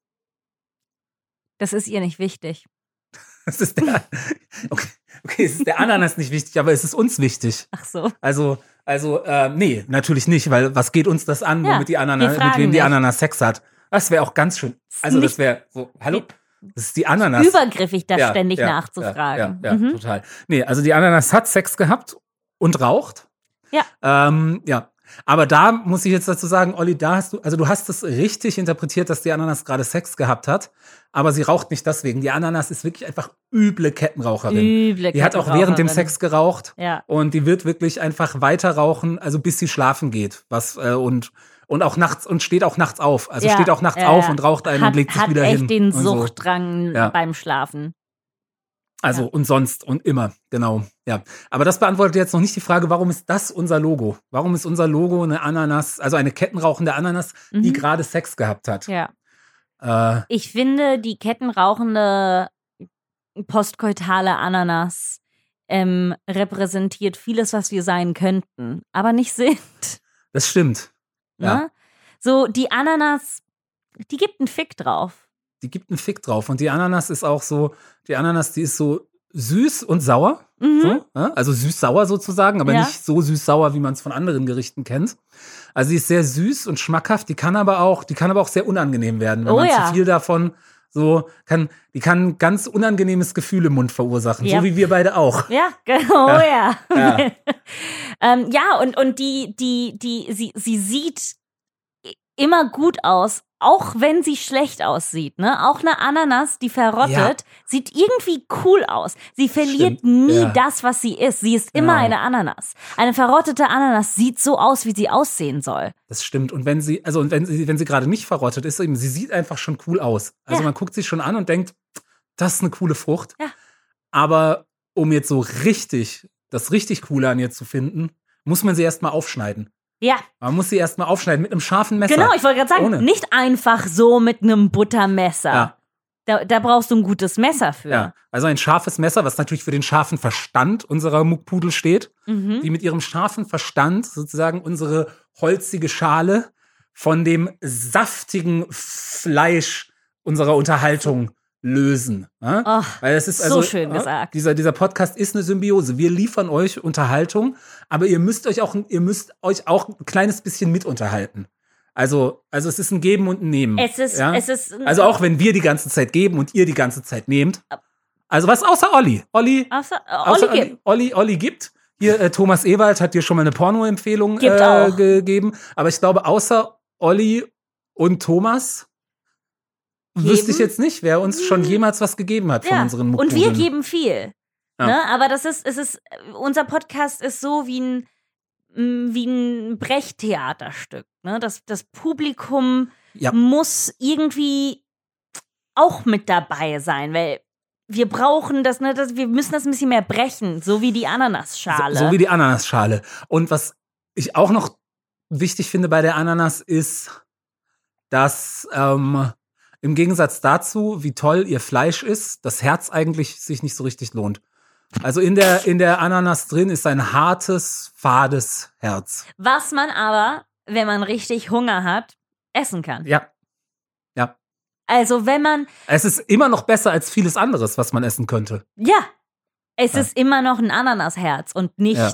Speaker 1: Das ist ihr nicht wichtig.
Speaker 2: Das ist der, okay, okay, es ist der Ananas nicht wichtig, aber es ist uns wichtig.
Speaker 1: Ach so.
Speaker 2: Also, also, äh, nee, natürlich nicht, weil was geht uns das an,
Speaker 1: Ja,
Speaker 2: womit die Ananas, mit wem die. Ananas Sex hat? Das wäre auch ganz schön. Also, das wäre so, hallo? Das ist die Ananas.
Speaker 1: Übergriffig, da
Speaker 2: Ja,
Speaker 1: ständig
Speaker 2: ja,
Speaker 1: nachzufragen.
Speaker 2: Ja, ja, ja
Speaker 1: Mhm.
Speaker 2: total. Nee, also die Ananas hat Sex gehabt und raucht.
Speaker 1: Ja.
Speaker 2: Ähm, ja. Aber da muss ich jetzt dazu sagen, Olli, da hast du, also du hast es richtig interpretiert, dass die Ananas gerade Sex gehabt hat, aber sie raucht nicht deswegen. Die Ananas ist wirklich einfach üble Kettenraucherin.
Speaker 1: Üble
Speaker 2: Die hat auch während dem
Speaker 1: Kettenraucherin.
Speaker 2: Sex geraucht
Speaker 1: Ja.
Speaker 2: und die wird wirklich einfach weiter rauchen, also bis sie schlafen geht. Was äh, und und auch nachts und steht auch nachts auf. Also
Speaker 1: Ja,
Speaker 2: steht auch nachts
Speaker 1: ja,
Speaker 2: auf und raucht einen
Speaker 1: hat,
Speaker 2: und legt sich
Speaker 1: hat
Speaker 2: wieder
Speaker 1: echt
Speaker 2: hin.
Speaker 1: den
Speaker 2: und so.
Speaker 1: Suchtdrang
Speaker 2: Ja.
Speaker 1: beim Schlafen.
Speaker 2: Also
Speaker 1: Ja.
Speaker 2: und sonst und immer, genau. Ja. Aber das beantwortet jetzt noch nicht die Frage, warum ist das unser Logo? Warum ist unser Logo eine Ananas, also eine kettenrauchende Ananas, die
Speaker 1: Mhm.
Speaker 2: gerade Sex gehabt hat?
Speaker 1: Ja.
Speaker 2: Äh,
Speaker 1: Ich finde, die kettenrauchende postkoitale Ananas ähm, repräsentiert vieles, was wir sein könnten, aber nicht sind.
Speaker 2: das stimmt. Ja.
Speaker 1: Ne? So, die Ananas, die gibt einen Fick drauf.
Speaker 2: Die gibt einen Fick drauf. Und die Ananas ist auch so, die Ananas, die ist so süß und sauer.
Speaker 1: Mhm.
Speaker 2: So, ja? Also süß-sauer sozusagen, aber
Speaker 1: Ja.
Speaker 2: nicht so süß-sauer, wie man es von anderen Gerichten kennt. Also sie ist sehr süß und schmackhaft, die kann aber auch, die kann aber auch sehr unangenehm werden, wenn
Speaker 1: Oh
Speaker 2: man
Speaker 1: ja.
Speaker 2: zu viel davon so kann, die kann ein ganz unangenehmes Gefühl im Mund verursachen, so wie wir beide auch.
Speaker 1: Ja, genau, ja.
Speaker 2: Ja.
Speaker 1: ähm, ja, und, und die, die, die, sie, sie sieht immer gut aus, auch wenn sie schlecht aussieht, ne? Auch eine Ananas, die verrottet,
Speaker 2: Ja.
Speaker 1: sieht irgendwie cool aus. Sie verliert
Speaker 2: Stimmt,
Speaker 1: nie
Speaker 2: ja.
Speaker 1: das, was sie ist. Sie ist immer
Speaker 2: Genau.
Speaker 1: eine Ananas. Eine verrottete Ananas sieht so aus, wie sie aussehen soll.
Speaker 2: Das stimmt. Und wenn sie, also und wenn sie, wenn sie gerade nicht verrottet ist, eben, sie sieht einfach schon cool aus. Also
Speaker 1: Ja.
Speaker 2: man guckt sie schon an und denkt, das ist eine coole Frucht.
Speaker 1: Ja.
Speaker 2: Aber um jetzt so richtig, das richtig Coole an ihr zu finden, muss man sie erstmal aufschneiden.
Speaker 1: Ja,
Speaker 2: Man muss sie erstmal aufschneiden mit einem scharfen Messer.
Speaker 1: genau, ich wollte gerade sagen,
Speaker 2: Ohne.
Speaker 1: nicht einfach so mit einem Buttermesser.
Speaker 2: Ja.
Speaker 1: Da, da brauchst du ein gutes Messer für.
Speaker 2: Ja, also ein scharfes Messer, was natürlich für den scharfen Verstand unserer Muckpudel steht,
Speaker 1: Mhm.
Speaker 2: die mit ihrem scharfen Verstand sozusagen unsere holzige Schale von dem saftigen Fleisch unserer Unterhaltung lösen. Ja?
Speaker 1: Och,
Speaker 2: Weil es ist
Speaker 1: so
Speaker 2: also,
Speaker 1: schön
Speaker 2: ja,
Speaker 1: gesagt.
Speaker 2: Dieser, dieser Podcast ist eine Symbiose. Wir liefern euch Unterhaltung, aber ihr müsst euch auch, ihr müsst euch auch ein kleines bisschen mit unterhalten. Also, also es ist ein Geben und ein Nehmen.
Speaker 1: es ist,
Speaker 2: ja?
Speaker 1: es ist.
Speaker 2: Also auch wenn wir die ganze Zeit geben und ihr die ganze Zeit nehmt. Also was außer Olli. Olli,
Speaker 1: Außer, äh,
Speaker 2: außer
Speaker 1: Olli gibt.
Speaker 2: Olli, Olli gibt. Hier, äh, Thomas Ewald hat dir schon mal eine Porno-Empfehlung äh, gegeben. Aber ich glaube, außer Olli und Thomas wüsste ich jetzt nicht, wer uns schon jemals was gegeben hat von
Speaker 1: Ja.
Speaker 2: unseren
Speaker 1: Und wir geben viel.
Speaker 2: Ja.
Speaker 1: Ne? Aber das ist, es ist, unser Podcast ist so wie ein, wie ein Brecht-Theaterstück. Ne? Das, das Publikum
Speaker 2: Ja.
Speaker 1: muss irgendwie auch mit dabei sein, weil wir brauchen das, ne, das, wir müssen das ein bisschen mehr brechen, so wie die Ananasschale.
Speaker 2: So, so wie die Ananasschale. Und was ich auch noch wichtig finde bei der Ananas ist, dass ähm, im Gegensatz dazu, wie toll ihr Fleisch ist, das Herz eigentlich sich nicht so richtig lohnt. Also in der, in der Ananas drin ist ein hartes, fades Herz.
Speaker 1: Was man aber, wenn man richtig Hunger hat, essen kann.
Speaker 2: Ja. Ja.
Speaker 1: Also wenn man,
Speaker 2: Es ist immer noch besser als vieles anderes, was man essen könnte.
Speaker 1: ja, es
Speaker 2: Ja.
Speaker 1: ist immer noch ein Ananasherz und nicht,
Speaker 2: Ja.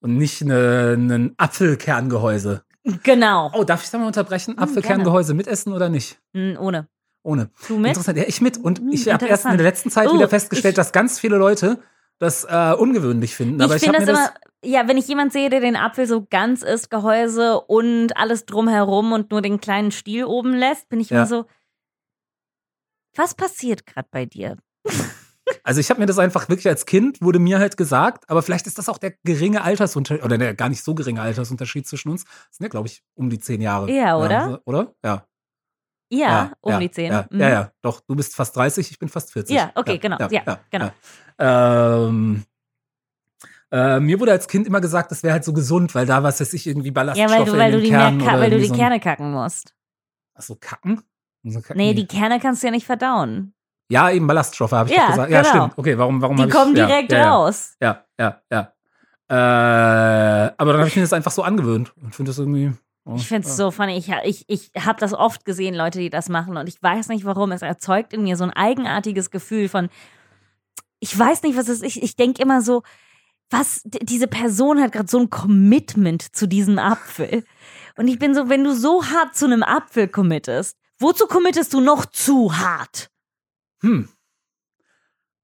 Speaker 2: Und nicht ein Apfelkerngehäuse.
Speaker 1: Genau,
Speaker 2: Oh, darf ich da mal unterbrechen?
Speaker 1: Hm,
Speaker 2: Apfelkerngehäuse mitessen oder nicht?
Speaker 1: Mm, ohne.
Speaker 2: Ohne.
Speaker 1: Du mit?
Speaker 2: Interessant, ja, ich mit. Und
Speaker 1: Hm,
Speaker 2: ich habe erst in der letzten Zeit
Speaker 1: Oh,
Speaker 2: wieder festgestellt,
Speaker 1: ich-
Speaker 2: dass ganz viele Leute das äh, ungewöhnlich finden. Aber
Speaker 1: ich finde das. immer, ja, wenn ich jemand sehe, der den Apfel so ganz isst, Gehäuse und alles drumherum und nur den kleinen Stiel oben lässt, bin ich
Speaker 2: Ja.
Speaker 1: immer so, was passiert gerade bei dir?
Speaker 2: Also ich habe mir das einfach wirklich als Kind, wurde mir halt gesagt, aber vielleicht ist das auch der geringe Altersunterschied, oder der gar nicht so geringe Altersunterschied zwischen uns. Das sind ja, glaube ich, um die zehn Jahre.
Speaker 1: Ja, oder?
Speaker 2: so- oder? Ja.
Speaker 1: Ja, um
Speaker 2: ja,
Speaker 1: die zehn.
Speaker 2: Ja,
Speaker 1: Mhm.
Speaker 2: ja, ja, doch. Du bist fast 30, ich bin fast 40.
Speaker 1: Ja, okay, genau. Ja, genau.
Speaker 2: Ja. Ähm, äh, mir wurde als Kind immer gesagt, das wäre halt so gesund, weil da was weiß ich irgendwie
Speaker 1: Ja,
Speaker 2: Ballaststoffe
Speaker 1: weil du, weil
Speaker 2: in
Speaker 1: du
Speaker 2: den
Speaker 1: die,
Speaker 2: Kernen oder
Speaker 1: weil du die
Speaker 2: so
Speaker 1: Kerne kacken musst.
Speaker 2: Ach so, kacken? So kacken?
Speaker 1: Nee, die Kerne kannst du ja nicht verdauen.
Speaker 2: Ja, eben Ballaststoffe habe ich
Speaker 1: Ja,
Speaker 2: gesagt. Ja,
Speaker 1: genau.
Speaker 2: stimmt. Okay, warum, warum
Speaker 1: Die
Speaker 2: ich,
Speaker 1: kommen
Speaker 2: ja,
Speaker 1: direkt
Speaker 2: ja, ja.
Speaker 1: raus.
Speaker 2: Ja, ja, ja. Äh, aber dann habe ich mir das einfach so angewöhnt und finde das irgendwie,
Speaker 1: Ich finde es so funny. Ich, ich, ich habe das oft gesehen, Leute, die das machen. Und ich weiß nicht warum. Es erzeugt in mir so ein eigenartiges Gefühl von, ich weiß nicht, was es ist. Ich, ich denke immer so, was, diese Person hat gerade so ein Commitment zu diesem Apfel. Und ich bin so, wenn du so hart zu einem Apfel committest, wozu committest du noch zu hart?
Speaker 2: Hm.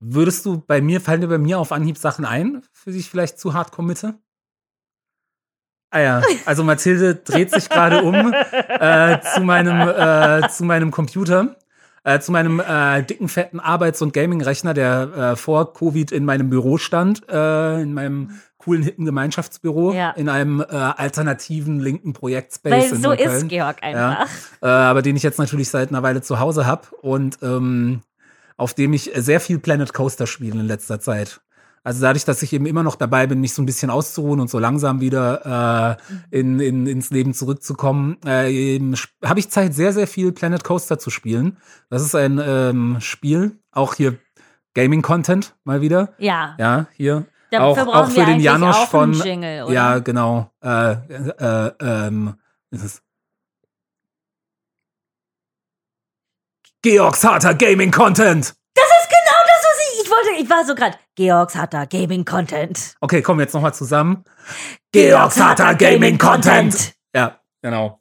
Speaker 2: Würdest du bei mir, fallen dir bei mir auf Anhieb Sachen ein, für die ich vielleicht zu hart committe? Ah ja, also Mathilde dreht sich gerade um äh, zu meinem äh, zu meinem Computer, äh, zu meinem äh, dicken fetten Arbeits- und Gaming-Rechner, der äh, vor Covid in meinem Büro stand, äh, in meinem coolen hippen Gemeinschaftsbüro
Speaker 1: Ja.
Speaker 2: in einem alternativen linken Projektspace
Speaker 1: Weil
Speaker 2: in
Speaker 1: so
Speaker 2: Neukölln.
Speaker 1: ist Georg einfach.
Speaker 2: äh, aber den ich jetzt natürlich seit einer Weile zu Hause habe und ähm, auf dem ich sehr viel Planet Coaster spiele in letzter Zeit. Also dadurch, dass ich eben immer noch dabei bin, mich so ein bisschen auszuruhen und so langsam wieder äh, in, in, ins Leben zurückzukommen, äh, habe ich Zeit, sehr, sehr viel Planet Coaster zu spielen. Das ist ein ähm, Spiel, auch hier Gaming-Content mal wieder.
Speaker 1: Ja.
Speaker 2: Ja, hier.
Speaker 1: Dafür
Speaker 2: auch, auch für den Janosch von.
Speaker 1: Jingle, oder?
Speaker 2: Ja, genau. Äh, äh, ähm, ist es Georgs harter Gaming Content.
Speaker 1: Das ist genau das, was ich. Ich wollte, ich war so gerade. Georgs harter Gaming Content.
Speaker 2: Okay, kommen wir jetzt nochmal zusammen. Georgs harter Gaming Content. Ja, genau.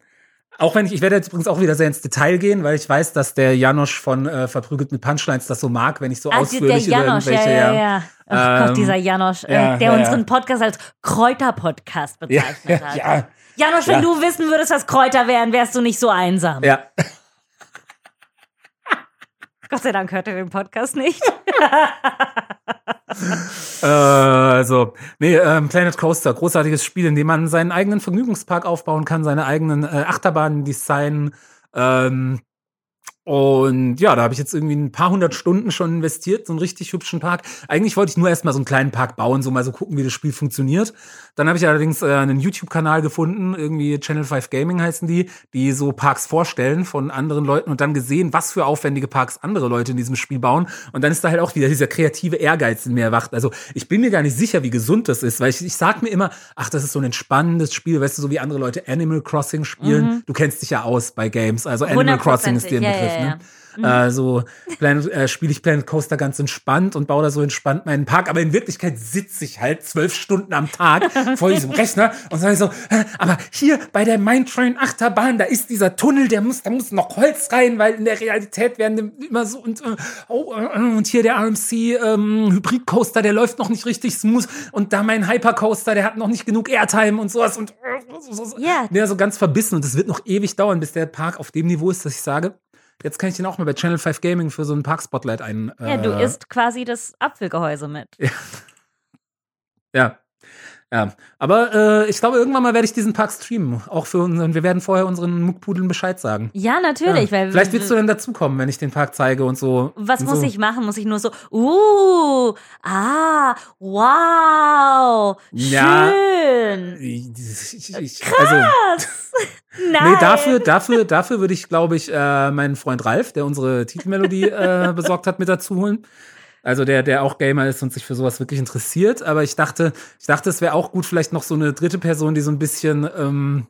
Speaker 2: Auch wenn ich, ich werde jetzt übrigens auch wieder sehr ins Detail gehen, weil ich weiß, dass der Janosch von äh, Verprügelt mit Punchlines das so mag, wenn ich so
Speaker 1: Ah, der
Speaker 2: ausführlich über
Speaker 1: Janosch, ja,
Speaker 2: irgendwelche.
Speaker 1: ja, ja. Ach
Speaker 2: Ähm,
Speaker 1: Gott, dieser Janosch, äh,
Speaker 2: ja,
Speaker 1: der
Speaker 2: ja,
Speaker 1: unseren
Speaker 2: ja.
Speaker 1: Podcast als Kräuter-Podcast
Speaker 2: ja,
Speaker 1: bezeichnet
Speaker 2: ja,
Speaker 1: hat.
Speaker 2: ja,
Speaker 1: Janosch, wenn
Speaker 2: Ja.
Speaker 1: du wissen würdest, was Kräuter wären, wärst du nicht so einsam.
Speaker 2: ja.
Speaker 1: Gott sei Dank hört er den Podcast nicht.
Speaker 2: Äh, also, nee, ähm, Planet Coaster, großartiges Spiel, in dem man seinen eigenen Vergnügungspark aufbauen kann, seine eigenen äh, Achterbahnen designen. Ähm, und ja, da habe ich jetzt irgendwie ein paar hundert Stunden schon investiert, so einen richtig hübschen Park. Eigentlich wollte ich nur erstmal so einen kleinen Park bauen, so mal so gucken, wie das Spiel funktioniert. Dann habe ich allerdings äh, einen YouTube-Kanal gefunden, irgendwie Channel 5 Gaming heißen die, die so Parks vorstellen von anderen Leuten und dann gesehen, was für aufwendige Parks andere Leute in diesem Spiel bauen. Und dann ist da halt auch wieder dieser kreative Ehrgeiz in mir erwacht. Also ich bin mir gar nicht sicher, wie gesund das ist, weil ich, ich sag mir immer, ach, das ist so ein entspannendes Spiel, weißt du, so wie andere Leute Animal Crossing spielen. Du kennst dich ja aus bei Games, also Animal Crossing ist dir ein
Speaker 1: Mhm. Ja,
Speaker 2: Begriff,
Speaker 1: ja,
Speaker 2: ne?
Speaker 1: ja.
Speaker 2: Äh, so äh, spiele ich Planet Coaster ganz entspannt und baue da so entspannt meinen Park. Aber in Wirklichkeit sitze ich halt zwölf Stunden am Tag vor diesem Rechner und sage so, äh, aber hier bei der Mindtrain Achterbahn, da ist dieser Tunnel, der muss, da muss noch Holz rein, weil in der Realität werden immer so und äh, oh, äh, und hier der RMC ähm, Hybrid Coaster, der läuft noch nicht richtig smooth und da mein Hyper Coaster, der hat noch nicht genug Airtime und sowas und äh, so, so, so.
Speaker 1: Ja.
Speaker 2: Ja, so ganz verbissen und es wird noch ewig dauern, bis der Park auf dem Niveau ist, dass ich sage, jetzt kann ich den auch mal bei Channel 5 Gaming für so einen Park-Spotlight ein.
Speaker 1: Ja, du
Speaker 2: äh,
Speaker 1: isst quasi das Apfelgehäuse mit.
Speaker 2: Ja. Ja, aber äh, ich glaube, irgendwann mal werde ich diesen Park streamen. Auch für unseren, wir werden vorher unseren Muckpudeln Bescheid sagen.
Speaker 1: Ja, natürlich.
Speaker 2: ja.
Speaker 1: Weil
Speaker 2: Vielleicht willst du dann dazukommen, wenn ich den Park zeige und so.
Speaker 1: Was
Speaker 2: und
Speaker 1: muss
Speaker 2: so.
Speaker 1: ich machen? Muss ich nur so, uh, ah, wow,
Speaker 2: Ja.
Speaker 1: schön.
Speaker 2: Ich, ich, ich, also,
Speaker 1: Nein.
Speaker 2: nee, dafür, dafür, dafür würde ich, glaube ich, äh, meinen Freund Ralf, der unsere Titelmelodie äh, besorgt hat, mit dazu holen. Also der, der auch Gamer ist und sich für sowas wirklich interessiert. Aber ich dachte, ich dachte, es wäre auch gut, vielleicht noch so eine dritte Person, die so ein bisschen, ähm,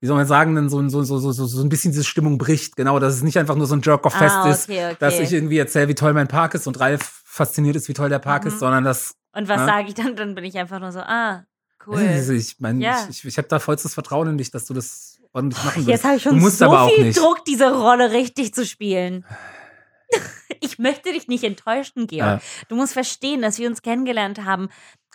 Speaker 2: wie soll man sagen, dann so, so, so, so, so ein bisschen diese Stimmung bricht. Genau, dass es nicht einfach nur so ein Jerk-off-Fest
Speaker 1: Ah,
Speaker 2: ist,
Speaker 1: okay, okay.
Speaker 2: dass ich irgendwie erzähle, wie toll mein Park ist und Ralf fasziniert ist, wie toll der Park
Speaker 1: Mhm.
Speaker 2: ist, sondern dass
Speaker 1: Und was
Speaker 2: Ja.
Speaker 1: sage ich dann? Dann bin ich einfach nur so, ah, cool.
Speaker 2: also ich meine,
Speaker 1: Ja.
Speaker 2: ich, ich, ich habe da vollstes Vertrauen in dich, dass du das ordentlich machen wirst.
Speaker 1: Jetzt habe ich schon so viel. Druck, diese Rolle richtig zu spielen. Ich möchte dich nicht enttäuschen, Georg.
Speaker 2: Ja.
Speaker 1: Du musst verstehen, dass wir uns kennengelernt haben,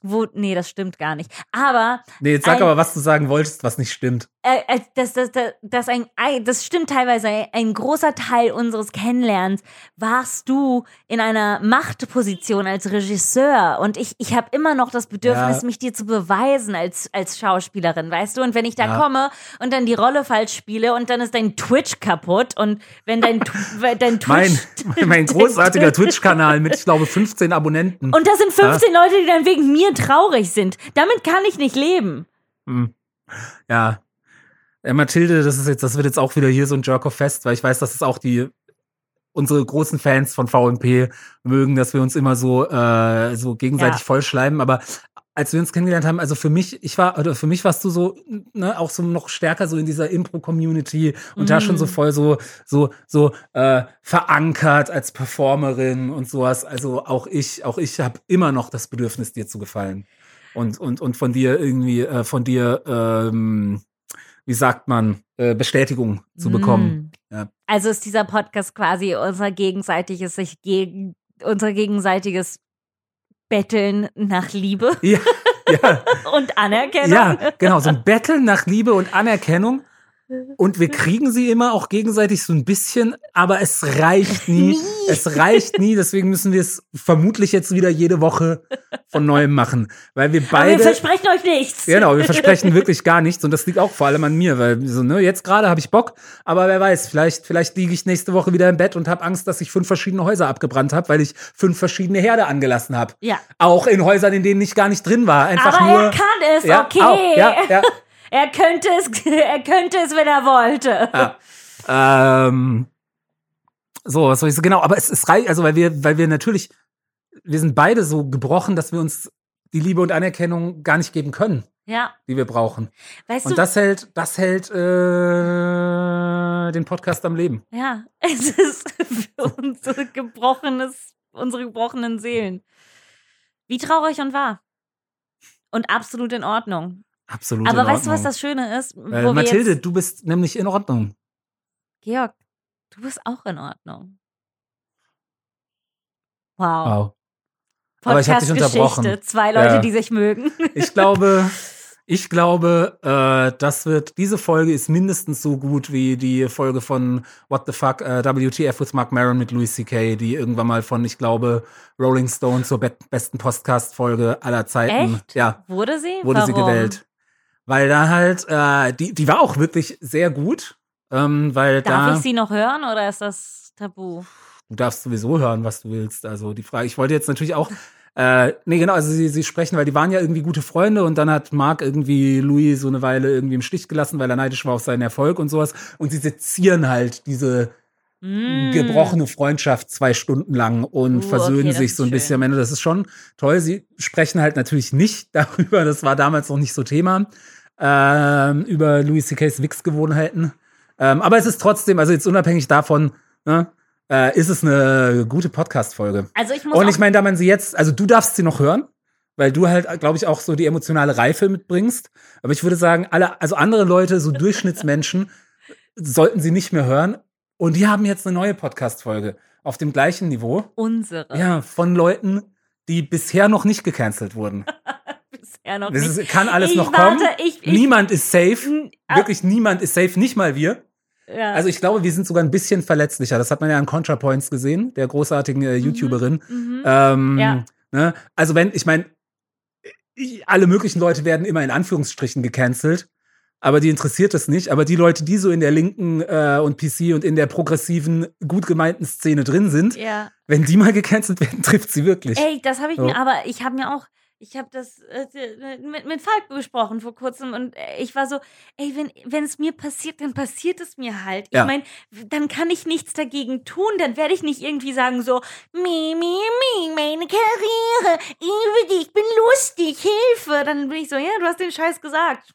Speaker 1: wo. Nee, das stimmt gar nicht. Aber
Speaker 2: Nee, jetzt sag
Speaker 1: ein-
Speaker 2: aber, was du sagen wolltest, was nicht stimmt.
Speaker 1: Äh, äh, das, das, das, das, ein, das stimmt teilweise. Ein großer Teil unseres Kennenlernens warst du in einer Machtposition als Regisseur. Und ich, ich habe immer noch das Bedürfnis,
Speaker 2: Ja.
Speaker 1: mich dir zu beweisen als, als Schauspielerin, weißt du? Und wenn ich da
Speaker 2: Ja.
Speaker 1: komme und dann die Rolle falsch spiele und dann ist dein Twitch kaputt und wenn dein, dein
Speaker 2: Mein,
Speaker 1: Twitch.
Speaker 2: mein großartiger Twitch-Kanal mit, ich glaube, 15 Abonnenten.
Speaker 1: Und das sind 15 Leute, die dann wegen mir traurig sind. Damit kann ich nicht leben.
Speaker 2: Hm. Ja. Äh, Mathilde, das ist jetzt, das wird jetzt auch wieder hier so ein Jerk-off-Fest, weil ich weiß, dass es auch die unsere großen Fans von VMP mögen, dass wir uns immer so, äh, so gegenseitig
Speaker 1: Ja.
Speaker 2: vollschleimen. Aber als wir uns kennengelernt haben, also für mich, ich war, oder für mich warst du so, ne, auch so noch stärker so in dieser Impro-Community und
Speaker 1: Mhm.
Speaker 2: da schon so voll so, so, so äh, verankert als Performerin und sowas. Also auch ich, auch ich habe immer noch das Bedürfnis, dir zu gefallen. Und, und, und von dir irgendwie, äh, von dir, ähm, wie sagt man, äh, Bestätigung zu bekommen.
Speaker 1: Mm.
Speaker 2: Ja.
Speaker 1: Also ist dieser Podcast quasi unser gegenseitiges, sich gegen, unser gegenseitiges Betteln nach Liebe
Speaker 2: Ja, ja.
Speaker 1: und Anerkennung.
Speaker 2: Ja, genau, so ein Battle nach Liebe und Anerkennung. Und wir kriegen sie immer auch gegenseitig so ein bisschen, aber es reicht nie. Es reicht nie, deswegen müssen wir es vermutlich jetzt wieder jede Woche von neuem machen. Weil wir
Speaker 1: Aber wir
Speaker 2: beide.
Speaker 1: versprechen euch nichts.
Speaker 2: Genau, wir versprechen wirklich gar nichts und das liegt auch vor allem an mir, weil so, ne, jetzt gerade habe ich Bock, aber wer weiß, vielleicht, vielleicht liege ich nächste Woche wieder im Bett und habe Angst, dass ich fünf verschiedene Häuser abgebrannt habe, weil ich fünf verschiedene Herde angelassen habe.
Speaker 1: Ja.
Speaker 2: Auch in Häusern, in denen ich gar nicht drin war. Einfach
Speaker 1: Aber
Speaker 2: nur.
Speaker 1: er kann es,
Speaker 2: ja,
Speaker 1: okay.
Speaker 2: Auch, ja, ja.
Speaker 1: Er könnte es, er könnte es, wenn er wollte.
Speaker 2: Ja. Ähm, so, was soll ich so genau? Aber es ist reicht, also weil wir, weil wir natürlich, wir sind beide so gebrochen, dass wir uns die Liebe und Anerkennung gar nicht geben können,
Speaker 1: Ja,
Speaker 2: die wir brauchen.
Speaker 1: weißt
Speaker 2: Und
Speaker 1: du,
Speaker 2: das hält, das hält äh, den Podcast am Leben.
Speaker 1: ja, es ist für unsere gebrochenes, unsere gebrochenen Seelen. Wie traurig und wahr. Und absolut in Ordnung.
Speaker 2: Absolut.
Speaker 1: Aber weißt du, was das Schöne ist?
Speaker 2: Äh, Mathilde, du bist nämlich in Ordnung.
Speaker 1: Georg, du bist auch in Ordnung. Wow.
Speaker 2: Wow. Aber ich hab dich unterbrochen.
Speaker 1: Podcast-Geschichte. Zwei Leute,
Speaker 2: Ja.
Speaker 1: die sich mögen.
Speaker 2: Ich glaube, ich glaube, äh, das wird, diese Folge ist mindestens so gut wie die Folge von What the Fuck, äh, WTF with Mark Maron mit Louis C.K., die irgendwann mal von, ich glaube, Rolling Stone zur be besten Podcast-Folge aller Zeiten.
Speaker 1: Echt?
Speaker 2: Ja,
Speaker 1: Wurde sie?
Speaker 2: wurde
Speaker 1: Warum?
Speaker 2: sie gewählt. Weil da halt, äh, die, die war auch wirklich sehr gut. Ähm, weil
Speaker 1: Darf
Speaker 2: da.
Speaker 1: ich sie noch hören oder ist das tabu?
Speaker 2: Du darfst sowieso hören, was du willst. Also die Frage, ich wollte jetzt natürlich auch, äh, nee, genau, also sie, sie sprechen, weil die waren ja irgendwie gute Freunde und dann hat Marc irgendwie Louis so eine Weile irgendwie im Stich gelassen, weil er neidisch war auf seinen Erfolg und sowas. Und sie sezieren halt diese
Speaker 1: Mm.
Speaker 2: gebrochene Freundschaft zwei Stunden lang und
Speaker 1: Uh,
Speaker 2: versöhnen
Speaker 1: okay,
Speaker 2: sich so ein
Speaker 1: schön.
Speaker 2: bisschen am Ende. Das ist schon toll. Sie sprechen halt natürlich nicht darüber, das war damals noch nicht so Thema, ähm, über Louis C.K.'s Wix-Gewohnheiten. Ähm, aber es ist trotzdem, also jetzt unabhängig davon, ne, äh, ist es eine gute Podcast-Folge.
Speaker 1: Also ich muss
Speaker 2: Und ich meine, da man sie jetzt, also du darfst sie noch hören, weil du halt, glaube ich, auch so die emotionale Reife mitbringst. Aber ich würde sagen, alle, also andere Leute, so Durchschnittsmenschen, sollten sie nicht mehr hören. Und die haben jetzt eine neue Podcast-Folge auf dem gleichen Niveau.
Speaker 1: unsere
Speaker 2: Ja, von Leuten, die bisher noch nicht gecancelt wurden.
Speaker 1: bisher noch
Speaker 2: Das
Speaker 1: nicht.
Speaker 2: kann alles
Speaker 1: ich
Speaker 2: noch
Speaker 1: warte,
Speaker 2: kommen.
Speaker 1: Ich, ich,
Speaker 2: Niemand ist safe.
Speaker 1: Ah,
Speaker 2: Wirklich niemand ist safe, nicht mal wir.
Speaker 1: ja.
Speaker 2: Also ich glaube, wir sind sogar ein bisschen verletzlicher. Das hat man ja an ContraPoints gesehen, der großartigen äh, YouTuberin.
Speaker 1: mhm.
Speaker 2: Ähm,
Speaker 1: Ja.
Speaker 2: ne? Also wenn, ich meine, alle möglichen Leute werden immer in Anführungsstrichen gecancelt, aber die interessiert es nicht. Aber die Leute, die so in der linken äh, und PC und in der progressiven, gut gemeinten Szene drin sind,
Speaker 1: ja.
Speaker 2: wenn die mal gecancelt werden, trifft sie wirklich.
Speaker 1: Ey, das habe ich
Speaker 2: So.
Speaker 1: mir, aber ich habe mir auch, ich habe das äh, mit, mit Falk besprochen vor kurzem und ich war so, ey, wenn es mir passiert, dann passiert es mir halt.
Speaker 2: Ja.
Speaker 1: Ich meine, dann kann ich nichts dagegen tun, dann werde ich nicht irgendwie sagen so, mi, mi, mi, meine Karriere, ich bin lustig, Hilfe. Dann bin ich so, ja, du hast den Scheiß gesagt.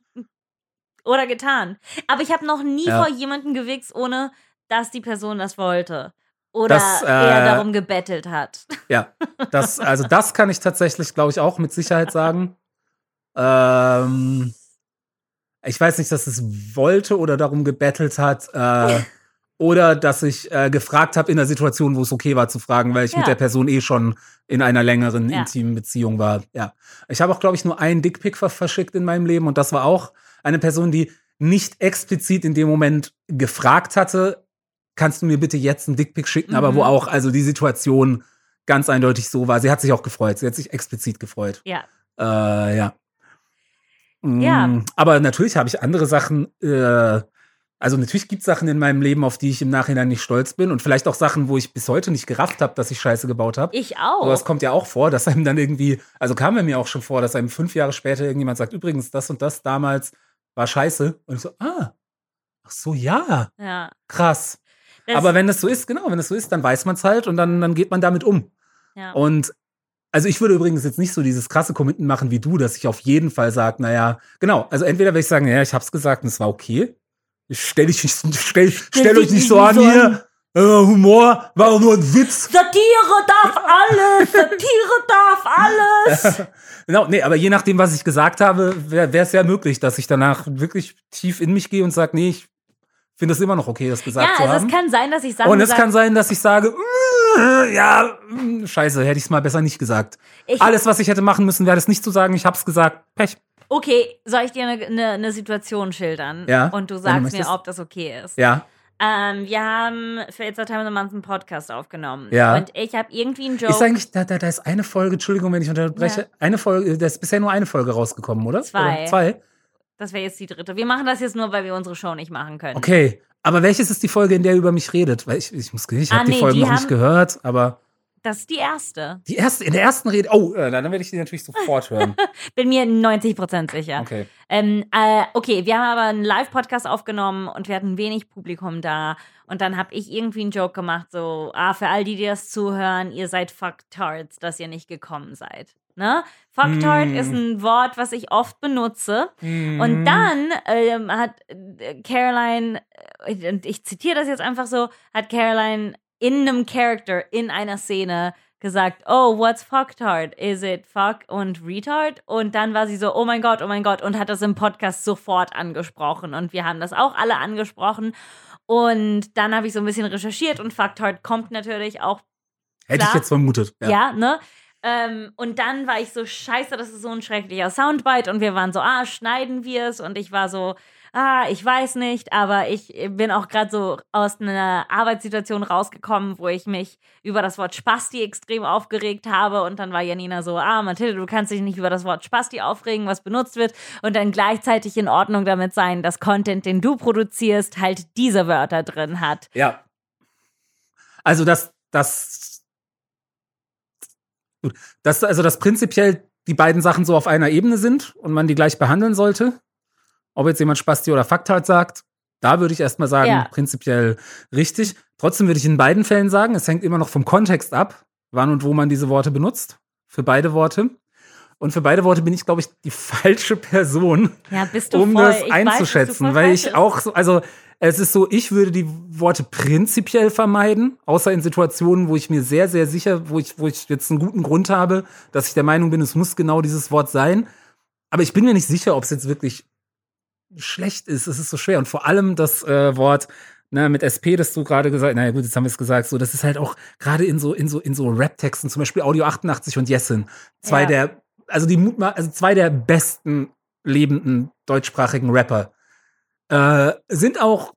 Speaker 1: Oder getan. Aber ich habe noch nie
Speaker 2: Ja.
Speaker 1: vor jemanden gewichst, ohne dass die Person das wollte. Oder
Speaker 2: Das, äh,
Speaker 1: er darum gebettelt hat.
Speaker 2: Ja, das, also das kann ich tatsächlich, glaube ich, auch mit Sicherheit sagen. Ähm, ich weiß nicht, dass es wollte oder darum gebettelt hat. Äh, oder dass ich äh, gefragt habe in der Situation, wo es okay war zu fragen, weil ich mit
Speaker 1: Ja.
Speaker 2: der Person eh schon in einer längeren
Speaker 1: Ja.
Speaker 2: intimen Beziehung war. Ja, ich habe auch, glaube ich, nur einen Dickpick ver verschickt in meinem Leben und das war auch eine Person, die nicht explizit in dem Moment gefragt hatte, kannst du mir bitte jetzt einen Dickpick schicken, aber
Speaker 1: Mhm.
Speaker 2: wo auch also die Situation ganz eindeutig so war. Sie hat sich auch gefreut. Sie hat sich explizit gefreut.
Speaker 1: Ja.
Speaker 2: Äh, ja. Mm,
Speaker 1: Ja.
Speaker 2: Aber natürlich habe ich andere Sachen, äh, also natürlich gibt es Sachen in meinem Leben, auf die ich im Nachhinein nicht stolz bin und vielleicht auch Sachen, wo ich bis heute nicht gerafft habe, dass ich Scheiße gebaut habe.
Speaker 1: Ich auch.
Speaker 2: Aber es kommt ja auch vor, dass einem dann irgendwie, also kam mir mir auch schon vor, dass einem fünf Jahre später irgendjemand sagt, übrigens, das und das damals war scheiße. Und ich so, ah, ach so, ja,
Speaker 1: ja.
Speaker 2: krass.
Speaker 1: Das,
Speaker 2: Aber wenn es so ist, genau, wenn es so ist, dann weiß man es halt und dann, dann geht man damit um.
Speaker 1: ja.
Speaker 2: Und Also ich würde übrigens jetzt nicht so dieses krasse Committen machen wie du, dass ich auf jeden Fall sage, naja, genau, also entweder werde ich sagen, ja, ich hab's gesagt und es war okay. Ich stell dich nicht, stell, stell euch nicht so an hier. Äh, Humor war auch nur ein Witz.
Speaker 1: Satire darf alles, Satire darf alles.
Speaker 2: genau, nee, aber je nachdem, was ich gesagt habe, wäre es ja möglich, dass ich danach wirklich tief in mich gehe und sage, nee, ich finde es immer noch okay, das gesagt
Speaker 1: Ja,
Speaker 2: zu
Speaker 1: also
Speaker 2: haben.
Speaker 1: es kann sein, dass ich Sachen
Speaker 2: und es
Speaker 1: sag-
Speaker 2: kann sein, dass ich sage, äh, ja, mh, scheiße, hätte ich es mal besser nicht gesagt. Alles, was ich hätte machen müssen, wäre das nicht zu sagen, ich hab's gesagt. Pech.
Speaker 1: Okay, soll ich dir eine, eine, eine Situation schildern?
Speaker 2: Ja,
Speaker 1: Und du
Speaker 2: wenn du
Speaker 1: sagst mir, ob das okay ist.
Speaker 2: Ja.
Speaker 1: Ähm, wir haben für It's a Time of the Month einen Podcast aufgenommen.
Speaker 2: Ja.
Speaker 1: Und ich habe irgendwie einen Joke.
Speaker 2: Ist eigentlich, da, da, da ist eine Folge, Entschuldigung, wenn ich unterbreche,
Speaker 1: Ja.
Speaker 2: eine Folge, da ist bisher nur eine Folge rausgekommen, oder?
Speaker 1: Zwei.
Speaker 2: Oder zwei?
Speaker 1: das wäre jetzt die dritte. Wir machen das jetzt nur, weil wir unsere Show nicht machen können.
Speaker 2: Okay. Aber welches ist die Folge, in der er über mich redet? Weil ich, ich muss ich
Speaker 1: Ah,
Speaker 2: habe die
Speaker 1: nee,
Speaker 2: Folge
Speaker 1: die
Speaker 2: noch nicht
Speaker 1: haben-
Speaker 2: gehört, aber
Speaker 1: Das ist die erste.
Speaker 2: die erste, in der ersten Rede, oh, äh, dann werde ich die natürlich sofort hören.
Speaker 1: Bin mir 90% sicher.
Speaker 2: Okay.
Speaker 1: Ähm, äh, okay, wir haben aber einen Live-Podcast aufgenommen und wir hatten wenig Publikum da. Und dann habe ich irgendwie einen Joke gemacht, so, ah, für all die, die das zuhören, ihr seid Fucktards, dass ihr nicht gekommen seid. Ne? Fucktard
Speaker 2: Mm.
Speaker 1: ist ein Wort, was ich oft benutze.
Speaker 2: Mhm.
Speaker 1: Und dann ähm, hat äh, Caroline, äh, und ich zitiere das jetzt einfach so, hat Caroline in einem Character, in einer Szene gesagt, oh, what's fucktard? Is it fuck und retard? Und dann war sie so, oh mein Gott, oh mein Gott, und hat das im Podcast sofort angesprochen. Und wir haben das auch alle angesprochen. Und dann habe ich so ein bisschen recherchiert und fucktard kommt natürlich auch
Speaker 2: Hätte ich jetzt vermutet. Ja.
Speaker 1: ja, ne? Ähm, und dann war ich so, scheiße, das ist so ein schrecklicher Soundbite. Und wir waren so, ah, schneiden wir es? Und ich war so, ah, ich weiß nicht, aber ich bin auch gerade so aus einer Arbeitssituation rausgekommen, wo ich mich über das Wort Spasti extrem aufgeregt habe. Und dann war Janina so, ah, Mathilde, du kannst dich nicht über das Wort Spasti aufregen, was benutzt wird. Und dann gleichzeitig in Ordnung damit sein, dass Content, den du produzierst, halt diese Wörter drin hat.
Speaker 2: Ja. Also das, das, gut, dass also dass prinzipiell die beiden Sachen so auf einer Ebene sind und man die gleich behandeln sollte. Ob jetzt jemand Spasti oder Faktart sagt, da würde ich erstmal sagen,
Speaker 1: Ja.
Speaker 2: prinzipiell richtig. Trotzdem würde ich in beiden Fällen sagen, es hängt immer noch vom Kontext ab, wann und wo man diese Worte benutzt. Für beide Worte. Und für beide Worte bin ich, glaube ich, die falsche Person,
Speaker 1: Ja,
Speaker 2: um
Speaker 1: voll.
Speaker 2: das
Speaker 1: ich weiß,
Speaker 2: einzuschätzen,
Speaker 1: voll
Speaker 2: weil ich auch so, also es ist so, ich würde die Worte prinzipiell vermeiden, außer in Situationen, wo ich mir sehr, sehr sicher, wo ich, wo ich jetzt einen guten Grund habe, dass ich der Meinung bin, es muss genau dieses Wort sein. Aber ich bin mir nicht sicher, ob es jetzt wirklich schlecht ist. Es ist so schwer. Und vor allem das äh, Wort, ne, mit SP, das du gerade gesagt, naja gut, jetzt haben wir es gesagt, so, das ist halt auch gerade in so, in so, in so Rap-Texten, zum Beispiel Audio 88 und Jessin, zwei
Speaker 1: Ja.
Speaker 2: der, also die Mutma also zwei der besten lebenden deutschsprachigen Rapper, äh, sind auch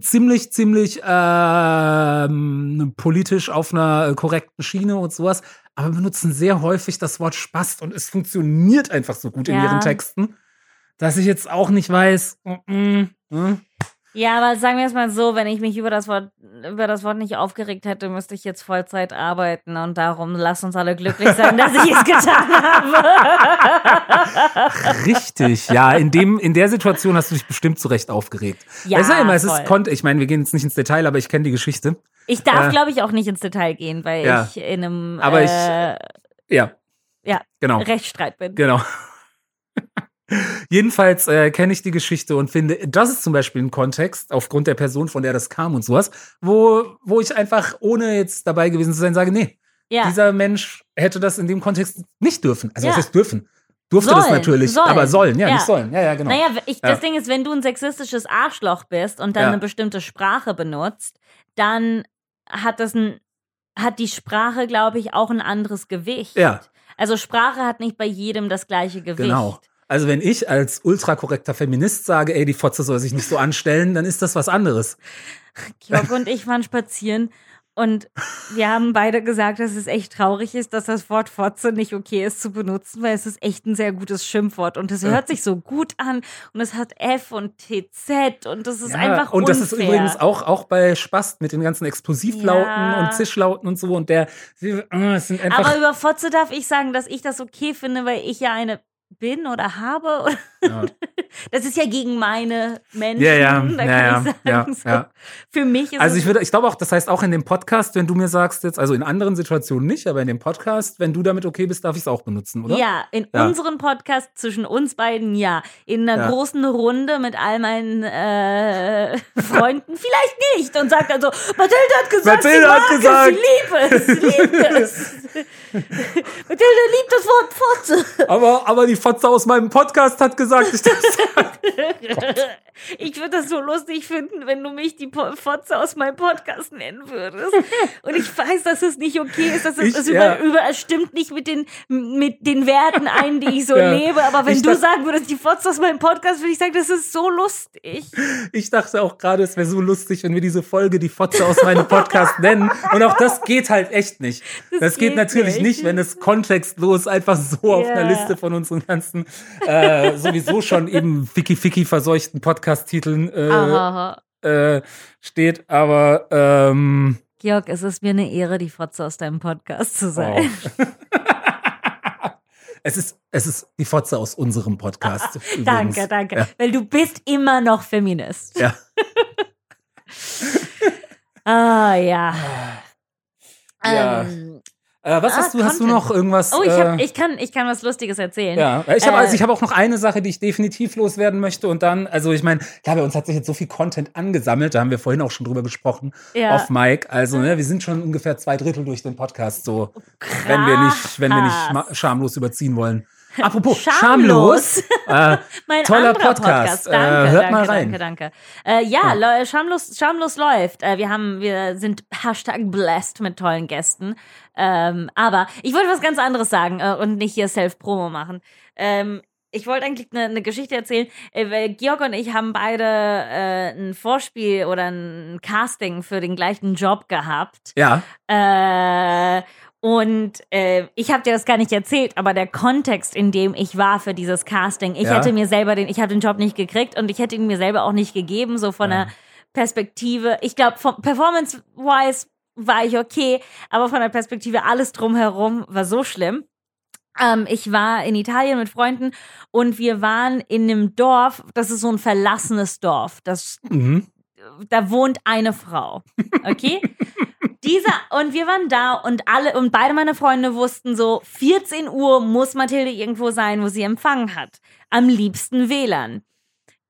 Speaker 2: ziemlich, ziemlich ähm, politisch auf einer korrekten Schiene und sowas, aber benutzen sehr häufig das Wort Spast und es funktioniert einfach so gut in
Speaker 1: Ja.
Speaker 2: ihren Texten, dass ich jetzt auch nicht weiß, mm, mm, mm.
Speaker 1: Ja, aber sagen wir es mal so, wenn ich mich über das Wort über das Wort nicht aufgeregt hätte, müsste ich jetzt Vollzeit arbeiten und darum lass uns alle glücklich sein, dass ich es getan habe.
Speaker 2: Richtig, ja, in dem in der Situation hast du dich bestimmt zu Recht aufgeregt.
Speaker 1: Ja,
Speaker 2: es ist ja immer, es
Speaker 1: voll.
Speaker 2: ist Kont ich meine, wir gehen jetzt nicht ins Detail, aber ich kenne die Geschichte.
Speaker 1: Ich darf,
Speaker 2: Äh,
Speaker 1: glaube ich, auch nicht ins Detail gehen, weil
Speaker 2: Ja.
Speaker 1: ich in einem
Speaker 2: Aber ich-
Speaker 1: äh,
Speaker 2: Ja,
Speaker 1: ja,
Speaker 2: genau.
Speaker 1: Rechtsstreit bin.
Speaker 2: Genau. Jedenfalls äh, kenne ich die Geschichte und finde, das ist zum Beispiel ein Kontext, aufgrund der Person, von der das kam und sowas, wo, wo ich einfach, ohne jetzt dabei gewesen zu sein, sage, nee,
Speaker 1: Ja.
Speaker 2: dieser Mensch hätte das in dem Kontext nicht dürfen. Also was
Speaker 1: Ja.
Speaker 2: heißt dürfen? Durfte das
Speaker 1: Sollen,
Speaker 2: natürlich,
Speaker 1: sollen.
Speaker 2: aber sollen, ja,
Speaker 1: Ja.
Speaker 2: nicht sollen. Ja, ja, genau.
Speaker 1: Naja, ich, das Ding ist, wenn du ein sexistisches Arschloch bist und dann eine bestimmte Sprache benutzt, dann hat das ein, hat die Sprache, glaube ich, auch ein anderes Gewicht.
Speaker 2: Ja.
Speaker 1: Also Sprache hat nicht bei jedem das gleiche Gewicht.
Speaker 2: Genau. Also wenn ich als ultrakorrekter Feminist sage, ey, die Fotze soll sich nicht so anstellen, dann ist das was anderes.
Speaker 1: Georg und ich waren spazieren und wir haben beide gesagt, dass es echt traurig ist, dass das Wort Fotze nicht okay ist zu benutzen, weil es ist echt ein sehr gutes Schimpfwort und es hört sich so gut an und es hat F und TZ und das ist
Speaker 2: Ja,
Speaker 1: einfach
Speaker 2: und das ist
Speaker 1: unfair.
Speaker 2: übrigens auch, auch bei Spast mit den ganzen Explosivlauten
Speaker 1: Ja.
Speaker 2: und Zischlauten und so und der, äh, sind einfach
Speaker 1: Aber über Fotze darf ich sagen, dass ich das okay finde, weil ich ja eine bin oder habe.
Speaker 2: Ja.
Speaker 1: Das ist ja gegen meine Menschen.
Speaker 2: Ja, ja,
Speaker 1: da
Speaker 2: ja,
Speaker 1: kann ich sagen,
Speaker 2: ja,
Speaker 1: so.
Speaker 2: ja.
Speaker 1: Für mich ist
Speaker 2: Also ich würde, ich glaube auch, das heißt auch in dem Podcast, wenn du mir sagst jetzt, also in anderen Situationen nicht, aber in dem Podcast, wenn du damit okay bist, darf ich es auch benutzen, oder?
Speaker 1: Ja, in
Speaker 2: Ja.
Speaker 1: unserem Podcast zwischen uns beiden, ja. In einer
Speaker 2: Ja.
Speaker 1: großen Runde mit all meinen äh, Freunden vielleicht nicht. Und sagt dann so, Mathilde hat gesagt,
Speaker 2: Mathilde hat
Speaker 1: mag
Speaker 2: gesagt.
Speaker 1: es, sie liebt es, liebt es. Mathilde liebt das Wort Fotze.
Speaker 2: Aber, aber die Fotze aus meinem Podcast hat gesagt, ich darf
Speaker 1: Ich würde das so lustig finden, wenn du mich die Fotze aus meinem Podcast nennen würdest. Und ich weiß, dass es nicht okay ist, dass es,
Speaker 2: Ich-
Speaker 1: es
Speaker 2: ja.
Speaker 1: über, über, es stimmt nicht mit den, mit den Werten ein, die ich so
Speaker 2: Ja.
Speaker 1: lebe. Aber wenn
Speaker 2: Ich
Speaker 1: du sagen würdest, die Fotze aus meinem Podcast, würde ich sagen, das ist so lustig.
Speaker 2: Ich dachte auch gerade, es wäre so lustig, wenn wir diese Folge die Fotze aus meinem Podcast nennen. Und auch das geht halt echt nicht. Das,
Speaker 1: Das
Speaker 2: geht,
Speaker 1: geht
Speaker 2: natürlich
Speaker 1: nicht.
Speaker 2: nicht, wenn es kontextlos einfach so auf einer
Speaker 1: Ja.
Speaker 2: Liste von unseren ganzen äh, sowieso schon eben ficky ficky verseuchten Podcast-Titeln äh, äh, steht. Aber ähm,
Speaker 1: Georg, es ist mir eine Ehre, die Fotze aus deinem Podcast zu sein.
Speaker 2: wow. es ist es ist die Fotze aus unserem Podcast.
Speaker 1: Danke, danke.
Speaker 2: Ja.
Speaker 1: Weil du bist immer noch Feminist.
Speaker 2: ja.
Speaker 1: Ah, ja.
Speaker 2: Ja.
Speaker 1: Ähm,
Speaker 2: Äh, was
Speaker 1: Ah,
Speaker 2: hast du? Hast du
Speaker 1: Content.
Speaker 2: noch irgendwas?
Speaker 1: oh, ich, hab,
Speaker 2: äh,
Speaker 1: ich, kann, ich kann was Lustiges erzählen.
Speaker 2: Ja, ich habe
Speaker 1: Äh,
Speaker 2: also ich habe auch noch eine Sache, die ich definitiv loswerden möchte und dann, also ich meine, klar, bei uns hat sich jetzt so viel Content angesammelt, da haben wir vorhin auch schon drüber gesprochen
Speaker 1: Ja.
Speaker 2: auf Mike. Also ne, wir sind schon ungefähr zwei Drittel durch den Podcast, so wenn wir nicht, wenn wir nicht
Speaker 1: Krass.
Speaker 2: schamlos überziehen wollen. Apropos
Speaker 1: Schamlos.
Speaker 2: schamlos, äh,
Speaker 1: Mein
Speaker 2: toller Podcast.
Speaker 1: Podcast. Danke,
Speaker 2: äh, hört
Speaker 1: danke,
Speaker 2: mal rein.
Speaker 1: danke, danke. Äh, ja, Leu- schamlos, schamlos läuft. Äh, wir haben, wir sind Hashtag blessed mit tollen Gästen. Ähm, aber ich wollte was ganz anderes sagen äh, und nicht hier Self-Promo machen. Ähm, ich wollte eigentlich eine, eine Geschichte erzählen. Äh, weil Georg und ich haben beide äh, ein Vorspiel oder ein Casting für den gleichen Job gehabt.
Speaker 2: Ja,
Speaker 1: Äh, und äh, ich habe dir das gar nicht erzählt, aber der Kontext, in dem ich war für dieses Casting, ich
Speaker 2: Ja.
Speaker 1: hätte mir selber den, ich habe den Job nicht gekriegt und ich hätte ihn mir selber auch nicht gegeben, so von
Speaker 2: Ja.
Speaker 1: der Perspektive. Ich glaube, performance-wise war ich okay, aber von der Perspektive alles drumherum war so schlimm. Ähm, ich war in Italien mit Freunden und wir waren in einem Dorf, das ist so ein verlassenes Dorf. Das
Speaker 2: mhm.
Speaker 1: da wohnt eine Frau. Okay? Dieser, und wir waren da und alle, und beide meine Freunde wussten so, 14 Uhr muss Mathilde irgendwo sein, wo sie Empfang hat. Am liebsten WLAN.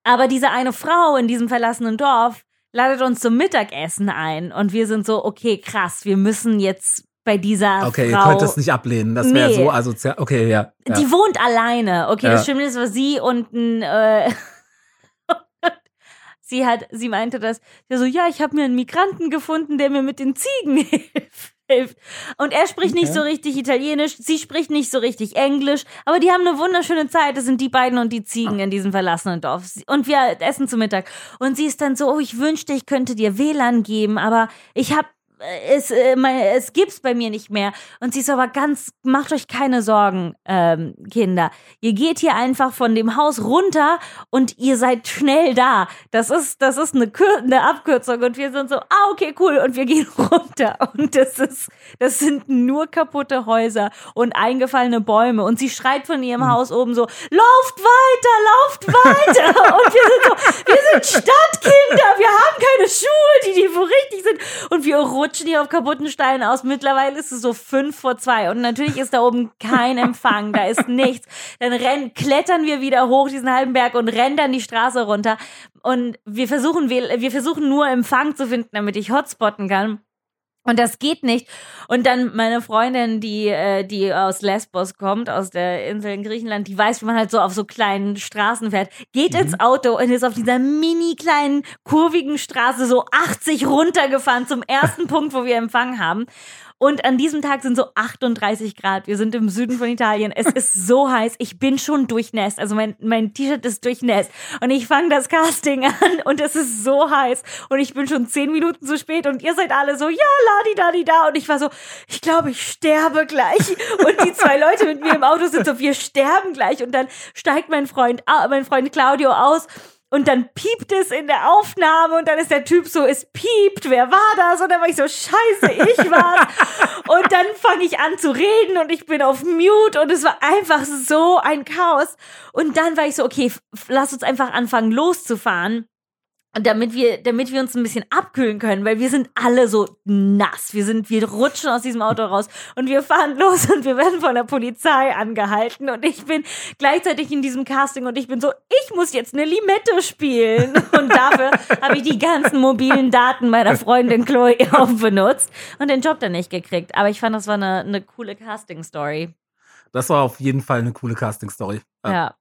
Speaker 1: Aber diese eine Frau in diesem verlassenen Dorf ladet uns zum Mittagessen ein und wir sind so, okay, krass, wir müssen jetzt bei dieser
Speaker 2: okay, ihr
Speaker 1: Frau.
Speaker 2: könnt das nicht ablehnen, das wäre
Speaker 1: Nee.
Speaker 2: so asozial. Okay, ja. ja.
Speaker 1: Die wohnt alleine. Okay,
Speaker 2: Ja.
Speaker 1: das Schlimme ist, war sie und ein, äh, sie hat, sie meinte das, sie so, ja, ich habe mir einen Migranten gefunden, der mir mit den Ziegen hilft. Und er spricht nicht
Speaker 2: Okay.
Speaker 1: so richtig Italienisch, sie spricht nicht so richtig Englisch, aber die haben eine wunderschöne Zeit. Das sind die beiden und die Ziegen in diesem verlassenen Dorf. Und wir essen zu Mittag. Und sie ist dann so, oh, ich wünschte, ich könnte dir WLAN geben, aber ich habe es, äh, es gibt's bei mir nicht mehr. Und sie ist aber ganz, macht euch keine Sorgen, ähm, Kinder. Ihr geht hier einfach von dem Haus runter und ihr seid schnell da. Das ist, das ist eine, Kür eine Abkürzung. Und wir sind so, ah, okay, cool. Und wir gehen runter. Und das ist, das sind nur kaputte Häuser und eingefallene Bäume. Und sie schreit von ihrem Haus oben so, lauft weiter, lauft weiter. und wir sind so, wir sind Stadtkinder. Wir haben keine Schuhe, die, die wo richtig sind. Und wir rutschen hier auf kaputten Steinen aus. Mittlerweile ist es so fünf vor zwei. Und natürlich ist da oben kein Empfang. Da ist nichts. Dann rennen, klettern wir wieder hoch diesen halben Berg und rennen dann die Straße runter. Und wir versuchen, wir, wir versuchen nur Empfang zu finden, damit ich hotspotten kann. Und das geht nicht. Und dann meine Freundin, die, äh, die aus Lesbos kommt, aus der Insel in Griechenland, die weiß, wie man halt so auf so kleinen Straßen fährt, geht ins Auto und ist auf dieser mini kleinen, kurvigen Straße so 80 runtergefahren zum ersten Punkt, wo wir Empfang haben. Und an diesem Tag sind so 38 Grad. Wir sind im Süden von Italien. Es ist so heiß. Ich bin schon durchnässt. Also mein, mein T-Shirt ist durchnässt. Und ich fange das Casting an und es ist so heiß. Und ich bin schon zehn Minuten zu spät und ihr seid alle so, ja, ladi, dadi, da. Und ich war so, ich glaube, ich sterbe gleich. Und die zwei Leute mit mir im Auto sind so, wir sterben gleich. Und dann steigt mein Freund, ah, mein Freund Claudio aus und dann piept es in der Aufnahme und dann ist der Typ so, es piept, wer war das? Und dann war ich so, scheiße, ich war's. und dann fange ich an zu reden und ich bin auf Mute und es war einfach so ein Chaos. Und dann war ich so, okay, lass uns einfach anfangen loszufahren damit wir, damit wir uns ein bisschen abkühlen können, weil wir sind alle so nass. Wir sind, wir rutschen aus diesem Auto raus und wir fahren los und wir werden von der Polizei angehalten und ich bin gleichzeitig in diesem Casting und ich bin so, ich muss jetzt eine Limette spielen und dafür habe ich die ganzen mobilen Daten meiner Freundin Chloe auch benutzt und den Job dann nicht gekriegt. Aber ich fand, das war eine, eine coole Casting-Story.
Speaker 2: Das war auf jeden Fall eine coole Casting-Story.
Speaker 1: Ja. ja.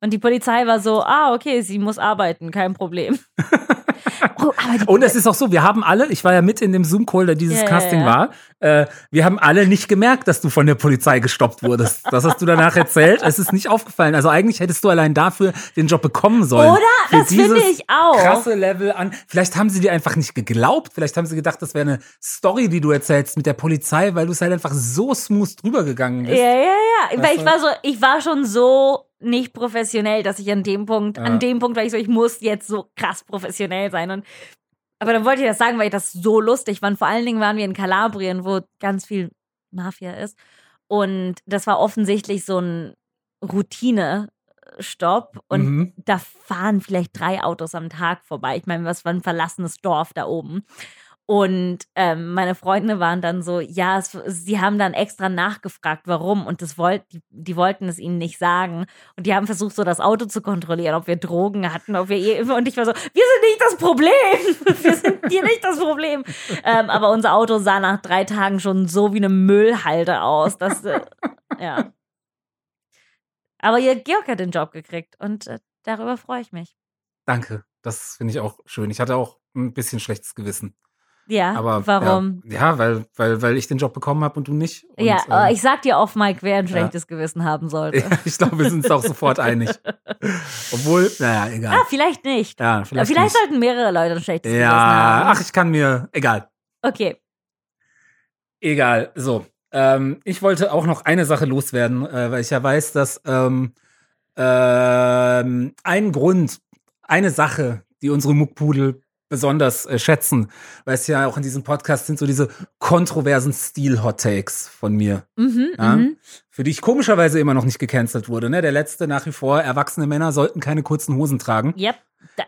Speaker 1: Und die Polizei war so, ah, okay, sie muss arbeiten, kein Problem.
Speaker 2: oh, und es ist auch so, wir haben alle, ich war ja mit in dem Zoom-Call, der dieses yeah, Casting yeah. war, äh, wir haben alle nicht gemerkt, dass du von der Polizei gestoppt wurdest. Das hast du danach erzählt. Es ist nicht aufgefallen. Also eigentlich hättest du allein dafür den Job bekommen sollen.
Speaker 1: Oder? Das finde ich auch.
Speaker 2: Krasse Level an. Vielleicht haben sie dir einfach nicht geglaubt. Vielleicht haben sie gedacht, das wäre eine Story, die du erzählst mit der Polizei, weil du es halt einfach so smooth drüber gegangen bist.
Speaker 1: Ja, ja, ja. Weil ich war so, ich war schon so nicht professionell, dass ich an dem Punkt, ja. an dem Punkt war ich so, ich muss jetzt so krass professionell sein. Und aber dann wollte ich das sagen, weil ich das so lustig fand. Vor allen Dingen waren wir in Kalabrien, wo ganz viel Mafia ist. Und das war offensichtlich so ein Routine-Stopp. Und mhm. da fahren vielleicht drei Autos am Tag vorbei. Ich meine, was war ein verlassenes Dorf da oben. Und ähm, meine Freunde waren dann so, ja, es, sie haben dann extra nachgefragt, warum. Und das wollt, die, die wollten es ihnen nicht sagen. Und die haben versucht, so das Auto zu kontrollieren, ob wir Drogen hatten, ob wir eh, und ich war so, wir sind nicht das Problem. Wir sind hier nicht das Problem. Ähm, aber unser Auto sah nach drei Tagen schon so wie eine Müllhalde aus. Dass, äh, ja. Aber ihr Georg hat den Job gekriegt und äh, darüber freue ich mich.
Speaker 2: Danke. Das finde ich auch schön. Ich hatte auch ein bisschen schlechtes Gewissen.
Speaker 1: Ja, aber warum?
Speaker 2: Ja, ja, weil, weil, weil ich den Job bekommen habe und du nicht. Und,
Speaker 1: ja, äh, ich sag dir oft, Mike, wer ein schlechtes ja. Gewissen haben sollte. Ja,
Speaker 2: ich glaube, wir sind uns auch sofort einig. Obwohl, naja, egal.
Speaker 1: Ah, vielleicht nicht. Ja, vielleicht, vielleicht nicht. sollten mehrere Leute ein schlechtes ja, Gewissen haben.
Speaker 2: Ja, ach, ich kann mir, egal.
Speaker 1: Okay.
Speaker 2: Egal, so. Ähm, ich wollte auch noch eine Sache loswerden, äh, weil ich ja weiß, dass ähm, ähm, ein Grund, eine Sache, die unsere Muckpudel besonders äh, schätzen, weil es ja auch in diesem Podcast sind so diese kontroversen Stil-Hot-Takes von mir. Mhm, ja? Mhm. Für die ich komischerweise immer noch nicht gecancelt wurde. Ne? Der letzte nach wie vor, erwachsene Männer sollten keine kurzen Hosen tragen.
Speaker 1: Yep.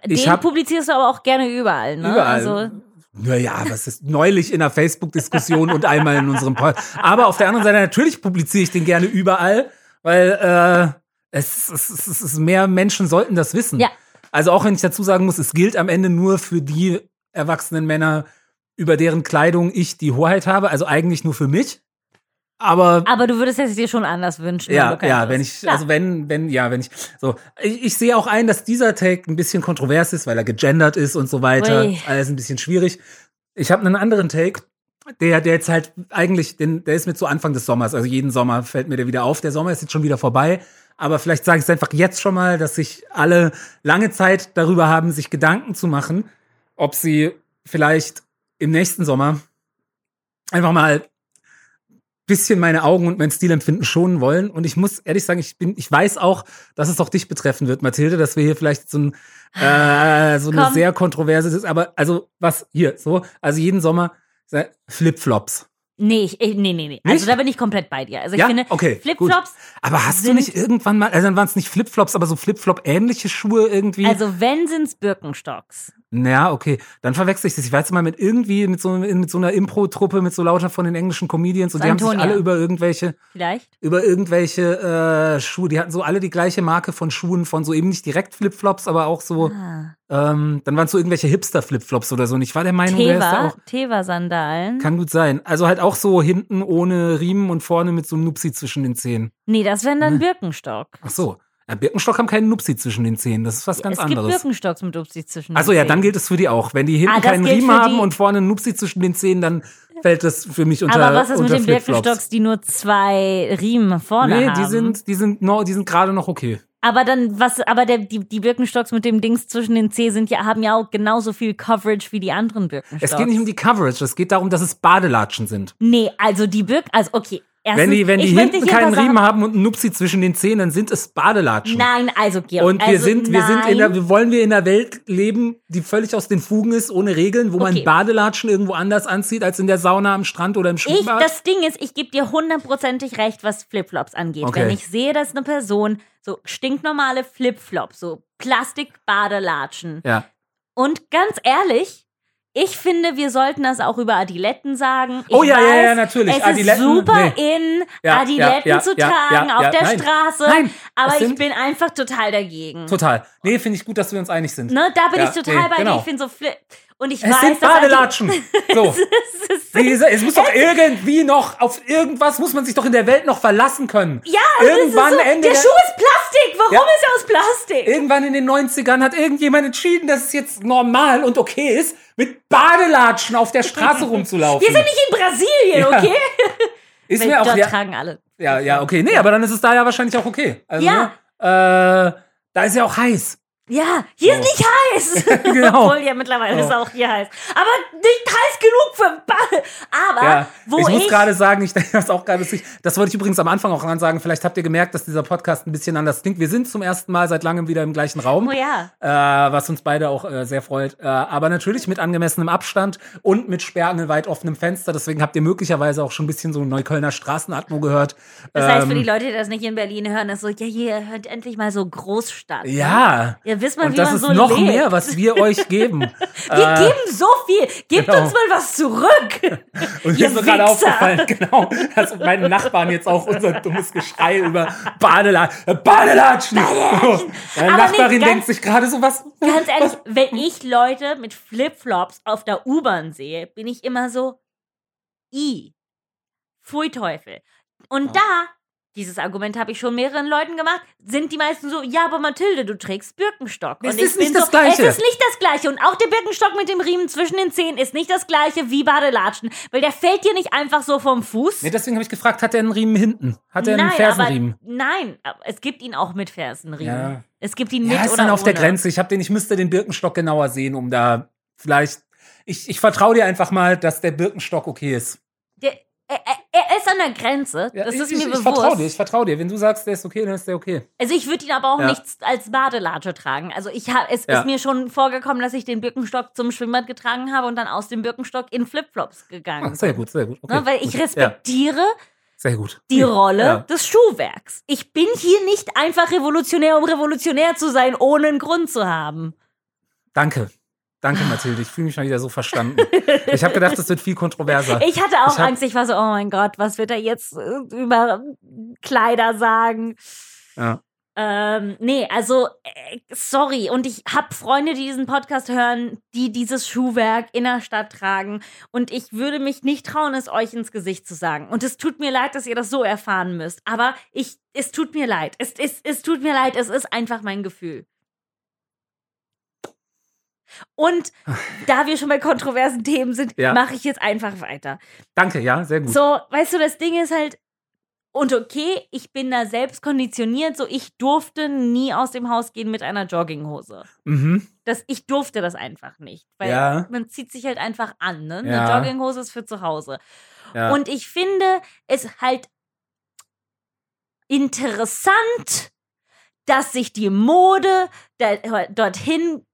Speaker 1: Den ich hab, publizierst du aber auch gerne überall, ne?
Speaker 2: Überall. Also naja, was ist neulich in einer Facebook-Diskussion und einmal in unserem Podcast. Aber auf der anderen Seite, natürlich publiziere ich den gerne überall, weil äh, es, es, es, es mehr Menschen sollten das wissen.
Speaker 1: Ja.
Speaker 2: Also auch wenn ich dazu sagen muss, es gilt am Ende nur für die erwachsenen Männer, über deren Kleidung ich die Hoheit habe, also eigentlich nur für mich. Aber,
Speaker 1: aber du würdest es dir schon anders wünschen.
Speaker 2: Ja, ja, wenn ich, Klar. also wenn, wenn, ja, wenn ich, so, ich, ich, sehe auch ein, dass dieser Take ein bisschen kontrovers ist, weil er gegendert ist und so weiter. Ui. Alles ein bisschen schwierig. Ich habe einen anderen Take, der, der jetzt halt eigentlich, den, der ist mit so Anfang des Sommers, also jeden Sommer fällt mir der wieder auf. Der Sommer ist jetzt schon wieder vorbei. Aber vielleicht sage ich es einfach jetzt schon mal, dass sich alle lange Zeit darüber haben, sich Gedanken zu machen, ob sie vielleicht im nächsten Sommer einfach mal bisschen meine Augen und mein Stilempfinden schonen wollen. Und ich muss ehrlich sagen, ich bin, ich weiß auch, dass es auch dich betreffen wird, Mathilde, dass wir hier vielleicht so, ein, äh, so eine sehr kontroverse. Aber also was hier so, also jeden Sommer Flipflops.
Speaker 1: Nee, ich, nee, nee, nee. Nicht? Also da bin ich komplett bei dir. Also ich
Speaker 2: ja?
Speaker 1: finde,
Speaker 2: okay,
Speaker 1: Flipflops.
Speaker 2: Aber hast du nicht irgendwann mal, also dann waren es nicht Flipflops, aber so Flipflop-ähnliche Schuhe irgendwie?
Speaker 1: Also wenn sind's Birkenstocks.
Speaker 2: Ja, okay. Dann verwechsel ich das. Ich weiß mal mit irgendwie, mit so, mit so einer Impro-Truppe, mit so lauter von den englischen Comedians und so die Antonia. haben sich alle über irgendwelche,
Speaker 1: vielleicht,
Speaker 2: über irgendwelche äh, Schuhe, die hatten so alle die gleiche Marke von Schuhen, von so eben nicht direkt Flipflops, aber auch so, ah. Ähm, dann waren es so irgendwelche Hipster-Flipflops oder so. Und ich war der Meinung,
Speaker 1: Teva, da auch. Teva-Sandalen.
Speaker 2: Kann gut sein. Also halt auch so hinten ohne Riemen und vorne mit so einem Nupsi zwischen den Zehen.
Speaker 1: Nee, das wären dann ne? Birkenstock.
Speaker 2: Ach so. Ja, Birkenstock haben keinen Nupsi zwischen den Zähnen. Das ist was ganz anderes. Es
Speaker 1: gibt Birkenstocks mit Nupsi zwischen den
Speaker 2: Zähnen. Achso, ja, dann gilt es für die auch. Wenn die hinten ah, keinen Riemen haben und vorne einen Nupsi zwischen den Zähnen, dann fällt das für mich unter
Speaker 1: Aber was ist mit den Birkenstocks, die nur zwei Riemen vorne nee, haben?
Speaker 2: Nee, die sind, die sind, no, die sind gerade noch okay.
Speaker 1: Aber dann, was, aber der, die, die Birkenstocks mit dem Dings zwischen den Zeh sind ja, haben ja auch genauso viel Coverage wie die anderen Birkenstocks.
Speaker 2: Es geht nicht um die Coverage, es geht darum, dass es Badelatschen sind.
Speaker 1: Nee, also die Birken, also okay, Erstens,
Speaker 2: Wenn die, wenn die
Speaker 1: ich
Speaker 2: hinten keinen
Speaker 1: was sagen.
Speaker 2: Riemen haben und einen Nupsi zwischen den Zähnen, dann sind es Badelatschen.
Speaker 1: Nein, also Georg.
Speaker 2: Und wir
Speaker 1: also,
Speaker 2: sind, wir sind in der,
Speaker 1: nein.
Speaker 2: wollen wir in einer Welt leben, die völlig aus den Fugen ist, ohne Regeln, wo man
Speaker 1: Okay.
Speaker 2: Badelatschen irgendwo anders anzieht als in der Sauna am Strand oder im
Speaker 1: Ich,
Speaker 2: Schwimmbad.
Speaker 1: das Ding ist, ich gebe dir hundertprozentig recht, was Flipflops angeht.
Speaker 2: Okay.
Speaker 1: Wenn ich sehe, dass eine Person so stinknormale Flipflops, so Plastikbadelatschen
Speaker 2: ja.
Speaker 1: und ganz ehrlich, ich finde, wir sollten das auch über Adiletten sagen. Ich
Speaker 2: Oh ja, ja,
Speaker 1: weiß,
Speaker 2: ja, natürlich.
Speaker 1: Es
Speaker 2: Adiletten,
Speaker 1: ist super
Speaker 2: nee.
Speaker 1: in,
Speaker 2: Ja,
Speaker 1: Adiletten
Speaker 2: ja, ja,
Speaker 1: zu
Speaker 2: ja,
Speaker 1: tragen
Speaker 2: ja,
Speaker 1: auf
Speaker 2: ja,
Speaker 1: der
Speaker 2: nein.
Speaker 1: Straße.
Speaker 2: Nein,
Speaker 1: aber ich bin einfach total dagegen.
Speaker 2: Total. Nee, finde ich gut, dass wir uns einig sind.
Speaker 1: Ne, da bin
Speaker 2: Ja,
Speaker 1: ich total
Speaker 2: nee,
Speaker 1: bei dir.
Speaker 2: genau.
Speaker 1: Ich finde so Flip. Und ich
Speaker 2: Es
Speaker 1: weiß,
Speaker 2: sind Badelatschen. So.
Speaker 1: es ist,
Speaker 2: Diese, es muss doch irgendwie noch, auf irgendwas muss man sich doch in der Welt noch verlassen können.
Speaker 1: ja, es
Speaker 2: Irgendwann
Speaker 1: so,
Speaker 2: Ende
Speaker 1: der
Speaker 2: der-
Speaker 1: Schuh ist Plastik. Warum
Speaker 2: Ja.
Speaker 1: ist er aus Plastik?
Speaker 2: Irgendwann in den 90ern hat irgendjemand entschieden, dass es jetzt normal und okay ist, mit Badelatschen auf der Straße rumzulaufen.
Speaker 1: Wir sind nicht in Brasilien,
Speaker 2: Ja.
Speaker 1: okay?
Speaker 2: ist
Speaker 1: Weil
Speaker 2: mir auch,
Speaker 1: dort
Speaker 2: ja,
Speaker 1: tragen alle.
Speaker 2: ja, ja, okay. Nee, aber dann ist es da ja wahrscheinlich auch okay. Also,
Speaker 1: Ja.
Speaker 2: ne, äh, da ist ja auch heiß.
Speaker 1: Ja, hier
Speaker 2: So.
Speaker 1: ist nicht heiß.
Speaker 2: Genau.
Speaker 1: Obwohl, ja, mittlerweile
Speaker 2: Oh.
Speaker 1: ist auch hier heiß. Aber nicht heiß genug für Ball. Aber
Speaker 2: Ja,
Speaker 1: wo
Speaker 2: ich
Speaker 1: ich,
Speaker 2: muss gerade sagen, ich denke das auch gerade lustig. Das wollte ich übrigens am Anfang auch dran sagen. Vielleicht habt ihr gemerkt, dass dieser Podcast ein bisschen anders klingt. Wir sind zum ersten Mal seit langem wieder im gleichen Raum.
Speaker 1: Oh ja.
Speaker 2: Äh, was uns beide auch äh, sehr freut. Äh, aber natürlich mit angemessenem Abstand und mit sperrangelweit offenem Fenster. Deswegen habt ihr möglicherweise auch schon ein bisschen so Neuköllner Straßenatmo gehört.
Speaker 1: Das heißt, für
Speaker 2: Ähm,
Speaker 1: die Leute, die das nicht in Berlin hören, ist so, ja, hier hört endlich mal so Großstadt. ne?
Speaker 2: Ja.
Speaker 1: Ja, wisst mal,
Speaker 2: Und
Speaker 1: wie
Speaker 2: das
Speaker 1: man
Speaker 2: ist
Speaker 1: so
Speaker 2: noch
Speaker 1: lebt.
Speaker 2: mehr, was wir euch geben.
Speaker 1: Wir
Speaker 2: Äh,
Speaker 1: geben so viel. Gebt
Speaker 2: genau.
Speaker 1: uns mal was zurück.
Speaker 2: Und mir ist so gerade aufgefallen, genau, dass meine Nachbarn jetzt auch unser dummes Geschrei über Badelatschen, Badelatschen.
Speaker 1: Badelatschen.
Speaker 2: Meine Nachbarin
Speaker 1: nee, ganz-
Speaker 2: denkt sich gerade so was.
Speaker 1: Ganz ehrlich, wenn ich Leute mit Flipflops auf der U-Bahn sehe, bin ich immer so, i, pfui Teufel. Und da, dieses Argument habe ich schon mehreren Leuten gemacht, sind die meisten so, ja, aber Mathilde, du trägst Birkenstock.
Speaker 2: Es
Speaker 1: und ich
Speaker 2: ist nicht
Speaker 1: bin
Speaker 2: das
Speaker 1: so,
Speaker 2: Gleiche.
Speaker 1: Es ist nicht das Gleiche. Und auch der Birkenstock mit dem Riemen zwischen den Zehen ist nicht das Gleiche wie Badelatschen, weil der fällt dir nicht einfach so vom Fuß.
Speaker 2: Nee, deswegen habe ich gefragt, hat er einen Riemen hinten? Hat er einen Fersenriemen?
Speaker 1: aber nein, es gibt ihn auch mit Fersenriemen.
Speaker 2: Ja.
Speaker 1: Es gibt ihn mit
Speaker 2: Ja, ist
Speaker 1: oder
Speaker 2: dann auf
Speaker 1: ohne.
Speaker 2: der Grenze. Ich habe den, ich müsste den Birkenstock genauer sehen, um da vielleicht. Ich, ich vertraue dir einfach mal, dass der Birkenstock okay ist.
Speaker 1: Der, er, er- ist an der Grenze,
Speaker 2: Ja,
Speaker 1: das
Speaker 2: ich,
Speaker 1: ist mir
Speaker 2: ich, ich
Speaker 1: bewusst.
Speaker 2: vertraue dir, ich vertraue dir. Wenn du sagst, der ist okay, dann ist der okay.
Speaker 1: Also ich würde ihn aber auch
Speaker 2: Ja.
Speaker 1: nicht als Badelatsche tragen. Also ich hab, es
Speaker 2: Ja.
Speaker 1: ist mir schon vorgekommen, dass ich den Birkenstock zum Schwimmbad getragen habe und dann aus dem Birkenstock in Flipflops gegangen
Speaker 2: Ah, sehr
Speaker 1: bin.
Speaker 2: gut, sehr gut. Okay,
Speaker 1: Ne, weil ich
Speaker 2: gut. Ja,
Speaker 1: respektiere
Speaker 2: sehr gut.
Speaker 1: die
Speaker 2: Ja.
Speaker 1: Rolle
Speaker 2: Ja.
Speaker 1: des Schuhwerks. Ich bin hier nicht einfach revolutionär, um revolutionär zu sein, ohne einen Grund zu haben.
Speaker 2: Danke. Danke, Mathilde. Ich fühle mich mal wieder so verstanden. Ich habe gedacht, es wird viel kontroverser.
Speaker 1: Ich hatte auch
Speaker 2: Ich hab-
Speaker 1: Angst. Ich war so, oh mein Gott, was wird er jetzt äh, über Kleider sagen?
Speaker 2: Ja.
Speaker 1: Ähm, nee, also, äh, sorry. Und ich habe Freunde, die diesen Podcast hören, die dieses Schuhwerk in der Stadt tragen. Und ich würde mich nicht trauen, es euch ins Gesicht zu sagen. Und es tut mir leid, dass ihr das so erfahren müsst. Aber ich, es tut mir leid. Es, es, es tut mir leid. Es ist einfach mein Gefühl. Und da wir schon bei kontroversen Themen sind,
Speaker 2: Ja.
Speaker 1: mache ich jetzt einfach weiter.
Speaker 2: Danke, ja, sehr gut.
Speaker 1: So, weißt du, das Ding ist halt, und okay, ich bin da selbst konditioniert, so ich durfte nie aus dem Haus gehen mit einer Jogginghose.
Speaker 2: Mhm.
Speaker 1: Das, ich durfte das einfach nicht. Weil
Speaker 2: Ja.
Speaker 1: man zieht sich halt einfach an, ne? Eine
Speaker 2: Ja.
Speaker 1: Jogginghose ist für zu Hause.
Speaker 2: Ja.
Speaker 1: Und ich finde es halt interessant, dass sich die Mode da, dorthin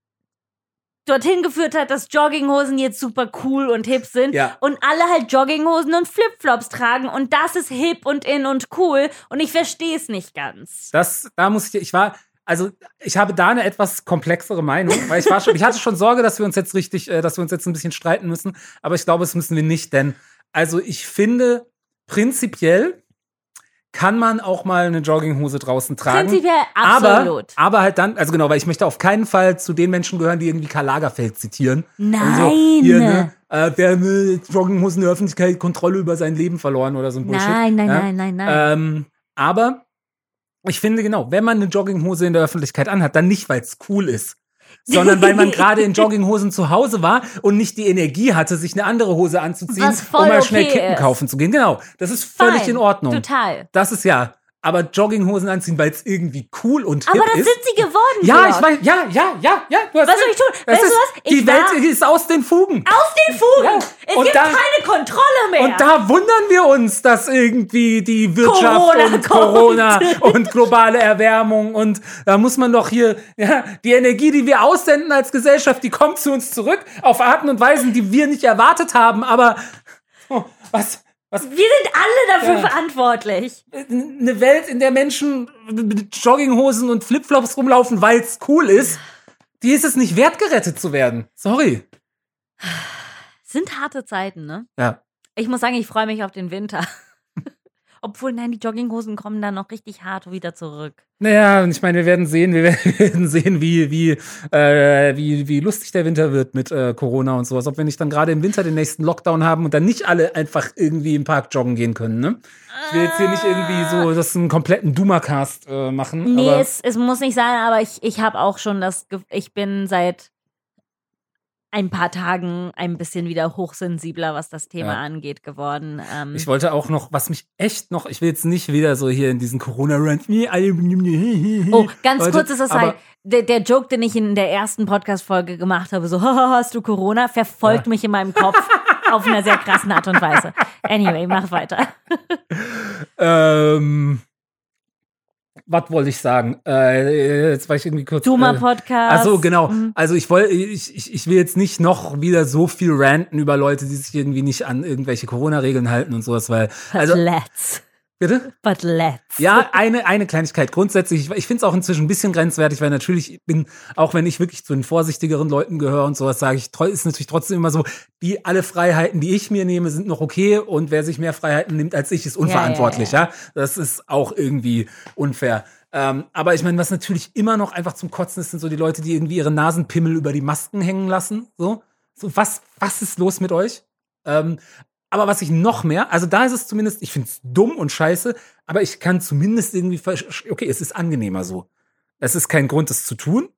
Speaker 1: dorthin geführt hat, dass Jogginghosen jetzt super cool und hip sind
Speaker 2: Ja.
Speaker 1: und alle halt Jogginghosen und Flipflops tragen und das ist hip und in und cool und ich verstehe es nicht ganz.
Speaker 2: Das, da muss ich, ich war, also ich habe da eine etwas komplexere Meinung, weil ich war schon, ich hatte schon Sorge, dass wir uns jetzt richtig, äh, dass wir uns jetzt ein bisschen streiten müssen, aber ich glaube, es müssen wir nicht, denn also ich finde prinzipiell kann man auch mal eine Jogginghose draußen tragen.
Speaker 1: Prinzipiell
Speaker 2: Aber,
Speaker 1: absolut.
Speaker 2: aber halt dann, also genau, weil ich möchte auf keinen Fall zu den Menschen gehören, die irgendwie Karl Lagerfeld zitieren.
Speaker 1: Nein.
Speaker 2: Also, hier, ne, äh, wer mit Jogginghosen in der Öffentlichkeit Kontrolle über sein Leben verloren oder so ein Bullshit.
Speaker 1: nein, nein,
Speaker 2: ja?
Speaker 1: nein, nein, nein.
Speaker 2: Ähm, aber ich finde genau, wenn man eine Jogginghose in der Öffentlichkeit anhat, dann nicht, weil es cool ist, sondern weil man gerade in Jogginghosen zu Hause war und nicht die Energie hatte, sich eine andere Hose anzuziehen, um mal schnell
Speaker 1: okay
Speaker 2: Kippen
Speaker 1: ist.
Speaker 2: kaufen zu gehen. Genau, das ist völlig
Speaker 1: Fein.
Speaker 2: in Ordnung.
Speaker 1: Total.
Speaker 2: Das ist ja. Aber Jogginghosen anziehen, weil es irgendwie cool und hip
Speaker 1: Aber das
Speaker 2: ist.
Speaker 1: sind sie geworden.
Speaker 2: ja,
Speaker 1: Georg.
Speaker 2: ich weiß, ja, ja, ja, ja. Du hast
Speaker 1: Was soll ich tun? Weißt du
Speaker 2: ist,
Speaker 1: was? Ich
Speaker 2: die Welt ist aus den Fugen.
Speaker 1: Aus den Fugen!
Speaker 2: Ja.
Speaker 1: Es
Speaker 2: Und
Speaker 1: gibt
Speaker 2: da-
Speaker 1: keine Kontrolle mehr.
Speaker 2: Und da wundern wir uns, dass irgendwie die Wirtschaft
Speaker 1: Corona
Speaker 2: und
Speaker 1: kommt.
Speaker 2: Corona und globale Erwärmung und da muss man doch hier, ja, die Energie, die wir aussenden als Gesellschaft, die kommt zu uns zurück auf Arten und Weisen, die wir nicht erwartet haben. Aber oh, was, was,
Speaker 1: wir sind alle dafür
Speaker 2: Ja.
Speaker 1: verantwortlich.
Speaker 2: eine Welt, in der Menschen mit Jogginghosen und Flipflops rumlaufen, weil es cool ist, die ist es nicht wert, gerettet zu werden. Sorry.
Speaker 1: Sind harte Zeiten, ne?
Speaker 2: Ja.
Speaker 1: Ich muss sagen, ich freue mich auf den Winter. Obwohl, nein, die Jogginghosen kommen dann noch richtig hart wieder zurück.
Speaker 2: Naja, und ich meine, wir werden sehen, wir werden sehen, wie, wie, äh, wie, wie lustig der Winter wird mit äh, Corona und sowas. Ob wir nicht dann gerade im Winter den nächsten Lockdown haben und dann nicht alle einfach irgendwie im Park joggen gehen können, ne? Ich will jetzt hier nicht irgendwie so das einen kompletten Doomer-Cast äh, machen.
Speaker 1: Nee, es, es muss nicht sein, aber ich, ich habe auch schon das, ich bin seit ein paar Tagen ein bisschen wieder hochsensibler, was das Thema
Speaker 2: Ja.
Speaker 1: angeht, geworden. Ähm,
Speaker 2: ich wollte auch noch, was mich echt noch, ich will jetzt nicht wieder so hier in diesen Corona-Rant.
Speaker 1: Oh, ganz
Speaker 2: Leute,
Speaker 1: kurz ist das halt, der, der Joke, den ich in der ersten Podcast-Folge gemacht habe, so, "Haha, hast du Corona, verfolgt
Speaker 2: Ja.
Speaker 1: mich in meinem Kopf auf einer sehr krassen Art und Weise. Anyway, mach weiter.
Speaker 2: Ähm, was wollte ich sagen? Äh, jetzt war ich irgendwie kurz.
Speaker 1: Duma
Speaker 2: äh,
Speaker 1: Podcast.
Speaker 2: Ach so, genau.
Speaker 1: Mhm.
Speaker 2: Also ich wollte, ich, ich, ich will jetzt nicht noch wieder so viel ranten über Leute, die sich irgendwie nicht an irgendwelche Corona-Regeln halten und sowas, weil, also,
Speaker 1: let's.
Speaker 2: Bitte?
Speaker 1: But let's.
Speaker 2: Ja, eine, eine Kleinigkeit. Grundsätzlich, ich, ich finde es auch inzwischen ein bisschen grenzwertig, weil natürlich bin, auch wenn ich wirklich zu den vorsichtigeren Leuten gehöre und sowas, sage ich, ist natürlich trotzdem immer so, die alle Freiheiten, die ich mir nehme, sind noch okay und wer sich mehr Freiheiten nimmt als ich, ist unverantwortlich, ja.
Speaker 1: ja,
Speaker 2: Das ist auch irgendwie unfair. Ähm, aber ich meine, was natürlich immer noch einfach zum Kotzen ist, sind so die Leute, die irgendwie ihre Nasenpimmel über die Masken hängen lassen. So, so was, was ist los mit euch? Ähm, aber was ich noch mehr, also da ist es zumindest, ich finde es dumm und scheiße, aber ich kann zumindest irgendwie, okay, es ist angenehmer so. Es ist kein Grund, das zu tun.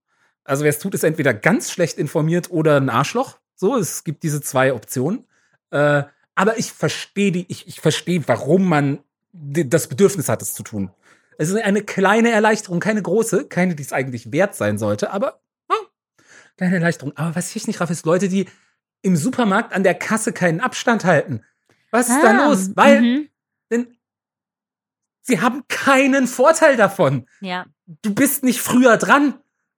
Speaker 2: Also wer es tut, ist entweder ganz schlecht informiert oder ein Arschloch. So, es gibt diese zwei Optionen. Äh, aber ich verstehe die, ich, ich verstehe, warum man das Bedürfnis hat, es zu tun. Es ist eine kleine Erleichterung, keine große, keine, die es eigentlich wert sein sollte, aber hm, kleine Erleichterung. Aber was ich nicht raff, ist Leute, die im Supermarkt an der Kasse keinen Abstand halten. Was ist da
Speaker 1: Ah,
Speaker 2: los? Weil,
Speaker 1: mhm.
Speaker 2: denn sie haben keinen Vorteil davon.
Speaker 1: Ja.
Speaker 2: Du bist nicht früher dran,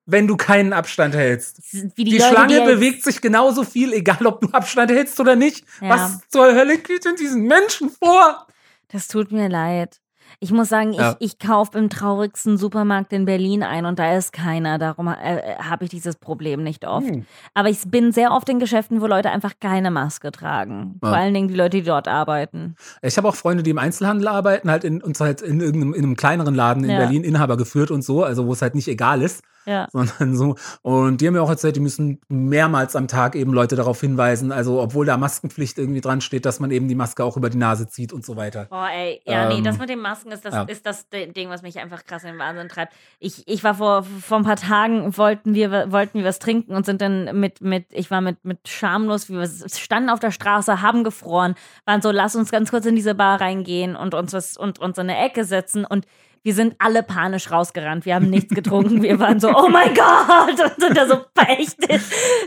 Speaker 2: wenn du keinen Abstand hältst. Die,
Speaker 1: die, Leute,
Speaker 2: Schlange
Speaker 1: die
Speaker 2: bewegt sich genauso viel, egal ob du Abstand hältst oder nicht.
Speaker 1: Ja.
Speaker 2: Was zur Hölle geht in diesen Menschen vor?
Speaker 1: Das tut mir leid. Ich muss sagen,
Speaker 2: Ja.
Speaker 1: ich, ich kaufe im traurigsten Supermarkt in Berlin ein und da ist keiner. Darum äh, habe ich dieses Problem nicht oft.
Speaker 2: Hm.
Speaker 1: Aber ich bin sehr oft in Geschäften, wo Leute einfach keine Maske tragen.
Speaker 2: Ja.
Speaker 1: Vor allen Dingen die Leute, die dort arbeiten.
Speaker 2: Ich habe auch Freunde, die im Einzelhandel arbeiten, halt in, uns halt in irgendeinem in einem kleineren Laden in
Speaker 1: Ja.
Speaker 2: Berlin Inhaber geführt und so, also wo es halt nicht egal ist,
Speaker 1: Ja.
Speaker 2: sondern so. Und die haben mir auch erzählt, die müssen mehrmals am Tag eben Leute darauf hinweisen, also obwohl da Maskenpflicht irgendwie dran steht, dass man eben die Maske auch über die Nase zieht und so weiter.
Speaker 1: Boah, ey, ja, nee,
Speaker 2: Ähm,
Speaker 1: das mit den Masken ist das,
Speaker 2: ja.
Speaker 1: ist das Ding, was mich einfach krass in den Wahnsinn treibt. Ich, ich war vor, vor ein paar Tagen, wollten wir, wollten wir was trinken und sind dann mit, mit, ich war mit, mit schamlos, wir standen auf der Straße, haben gefroren, waren so, lass uns ganz kurz in diese Bar reingehen und uns was, und uns in eine Ecke setzen und wir sind alle panisch rausgerannt. Wir haben nichts getrunken. Wir waren so, oh mein Gott, und sind da so verächtet.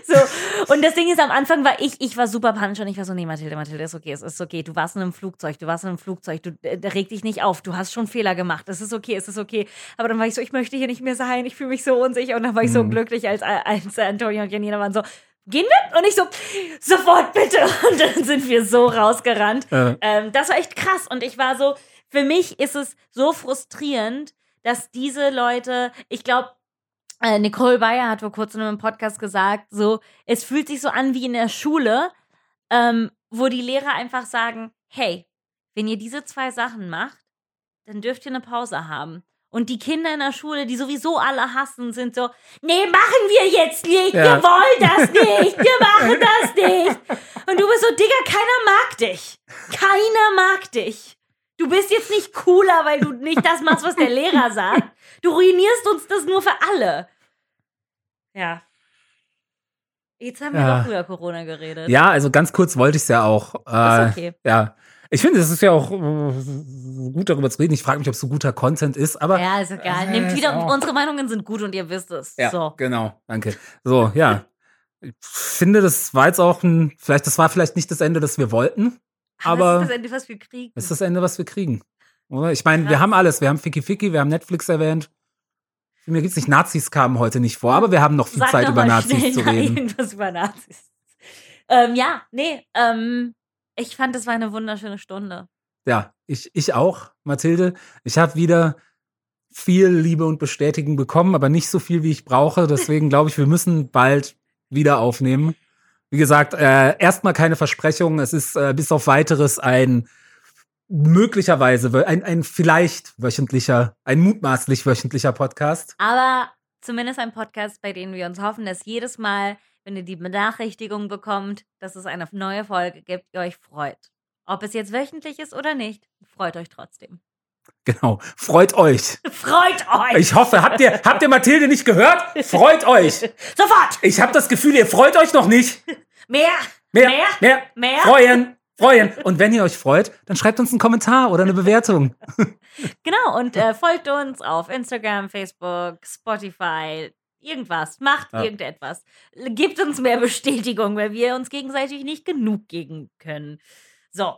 Speaker 1: So. Und das Ding ist, am Anfang war ich, ich war super panisch und ich war so, nee, Mathilde, Mathilde, ist okay, es ist okay. Du warst in einem Flugzeug, du warst in einem Flugzeug, du äh, reg dich nicht auf, du hast schon Fehler gemacht, es ist okay, es ist okay. Aber dann war ich so, ich möchte hier nicht mehr sein, ich fühle mich so unsicher und dann war ich so
Speaker 2: Mhm.
Speaker 1: glücklich, als, als Antonio und Janina waren so, gehen wir? Und ich so, sofort bitte. Und dann sind wir so rausgerannt.
Speaker 2: Äh,
Speaker 1: Ähm, das war echt krass. Und ich war so, für mich ist es so frustrierend, dass diese Leute, ich glaube, äh, Nicole Bayer hat vor kurzem in einem Podcast gesagt, so, es fühlt sich so an wie in der Schule, ähm, wo die Lehrer einfach sagen, hey, wenn ihr diese zwei Sachen macht, dann dürft ihr eine Pause haben. Und die Kinder in der Schule, die sowieso alle hassen, sind so, nee, machen wir jetzt nicht,
Speaker 2: Ja.
Speaker 1: wir wollen das nicht, wir machen das nicht. Und du bist so, Digga, keiner mag dich. Keiner mag dich. Du bist jetzt nicht cooler, weil du nicht das machst, was der Lehrer sagt. Du ruinierst uns das nur für alle. Ja. Jetzt haben wir
Speaker 2: Ja.
Speaker 1: doch über Corona geredet.
Speaker 2: ja, also ganz kurz wollte ich es ja auch. Äh,
Speaker 1: Ist okay.
Speaker 2: Ja. Ich finde, es ist ja auch äh, gut darüber zu reden. Ich frage mich, ob es so guter Content ist, aber
Speaker 1: Ja, ist egal.
Speaker 2: Äh,
Speaker 1: Nehmt wieder,
Speaker 2: auch-
Speaker 1: unsere Meinungen sind gut und ihr wisst es.
Speaker 2: Ja,
Speaker 1: So.
Speaker 2: genau, danke. So, ja. Ich finde, das war jetzt auch ein, vielleicht, das war vielleicht nicht das Ende, das wir wollten. Aber,
Speaker 1: das ist das Ende, was wir kriegen.
Speaker 2: Das ist das Ende, was wir kriegen. Oder? Ich meine, wir haben alles. Wir haben Ficky Ficky, wir haben Netflix erwähnt. Mir gibt's nicht, Nazis kamen heute nicht vor, aber wir haben noch viel
Speaker 1: Sag
Speaker 2: Zeit
Speaker 1: noch
Speaker 2: über Nazis zu reden.
Speaker 1: Irgendwas über Nazis. Ähm, ja, nee, ähm, ich fand, es war eine wunderschöne Stunde.
Speaker 2: Ja, ich, ich auch, Mathilde. Ich habe wieder viel Liebe und Bestätigung bekommen, aber nicht so viel, wie ich brauche. Deswegen glaube ich, wir müssen bald wieder aufnehmen. Wie gesagt, äh, erstmal keine Versprechungen. Es ist äh, bis auf weiteres ein möglicherweise, ein, ein vielleicht wöchentlicher, ein mutmaßlich wöchentlicher Podcast.
Speaker 1: Aber zumindest ein Podcast, bei dem wir uns hoffen, dass jedes Mal, wenn ihr die Benachrichtigung bekommt, dass es eine neue Folge gibt, ihr euch freut. Ob es jetzt wöchentlich ist oder nicht, freut euch trotzdem.
Speaker 2: Genau. Freut euch.
Speaker 1: Freut euch!
Speaker 2: Ich hoffe, habt ihr, habt ihr Mathilde nicht gehört? Freut euch.
Speaker 1: Sofort!
Speaker 2: Ich habe das Gefühl, ihr freut euch noch nicht.
Speaker 1: Mehr!
Speaker 2: Mehr,
Speaker 1: Mehr?
Speaker 2: mehr,
Speaker 1: Mehr?
Speaker 2: freuen, freuen. Und wenn ihr euch freut, dann schreibt uns einen Kommentar oder eine Bewertung.
Speaker 1: Genau, und äh, folgt uns auf Instagram, Facebook, Spotify, irgendwas. Macht
Speaker 2: Ja.
Speaker 1: irgendetwas. Gebt uns mehr Bestätigung, weil wir uns gegenseitig nicht genug geben können. So,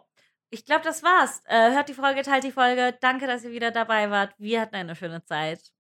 Speaker 1: ich glaube, das war's. Äh, hört die Folge, teilt die Folge. Danke, dass ihr wieder dabei wart. Wir hatten eine schöne Zeit.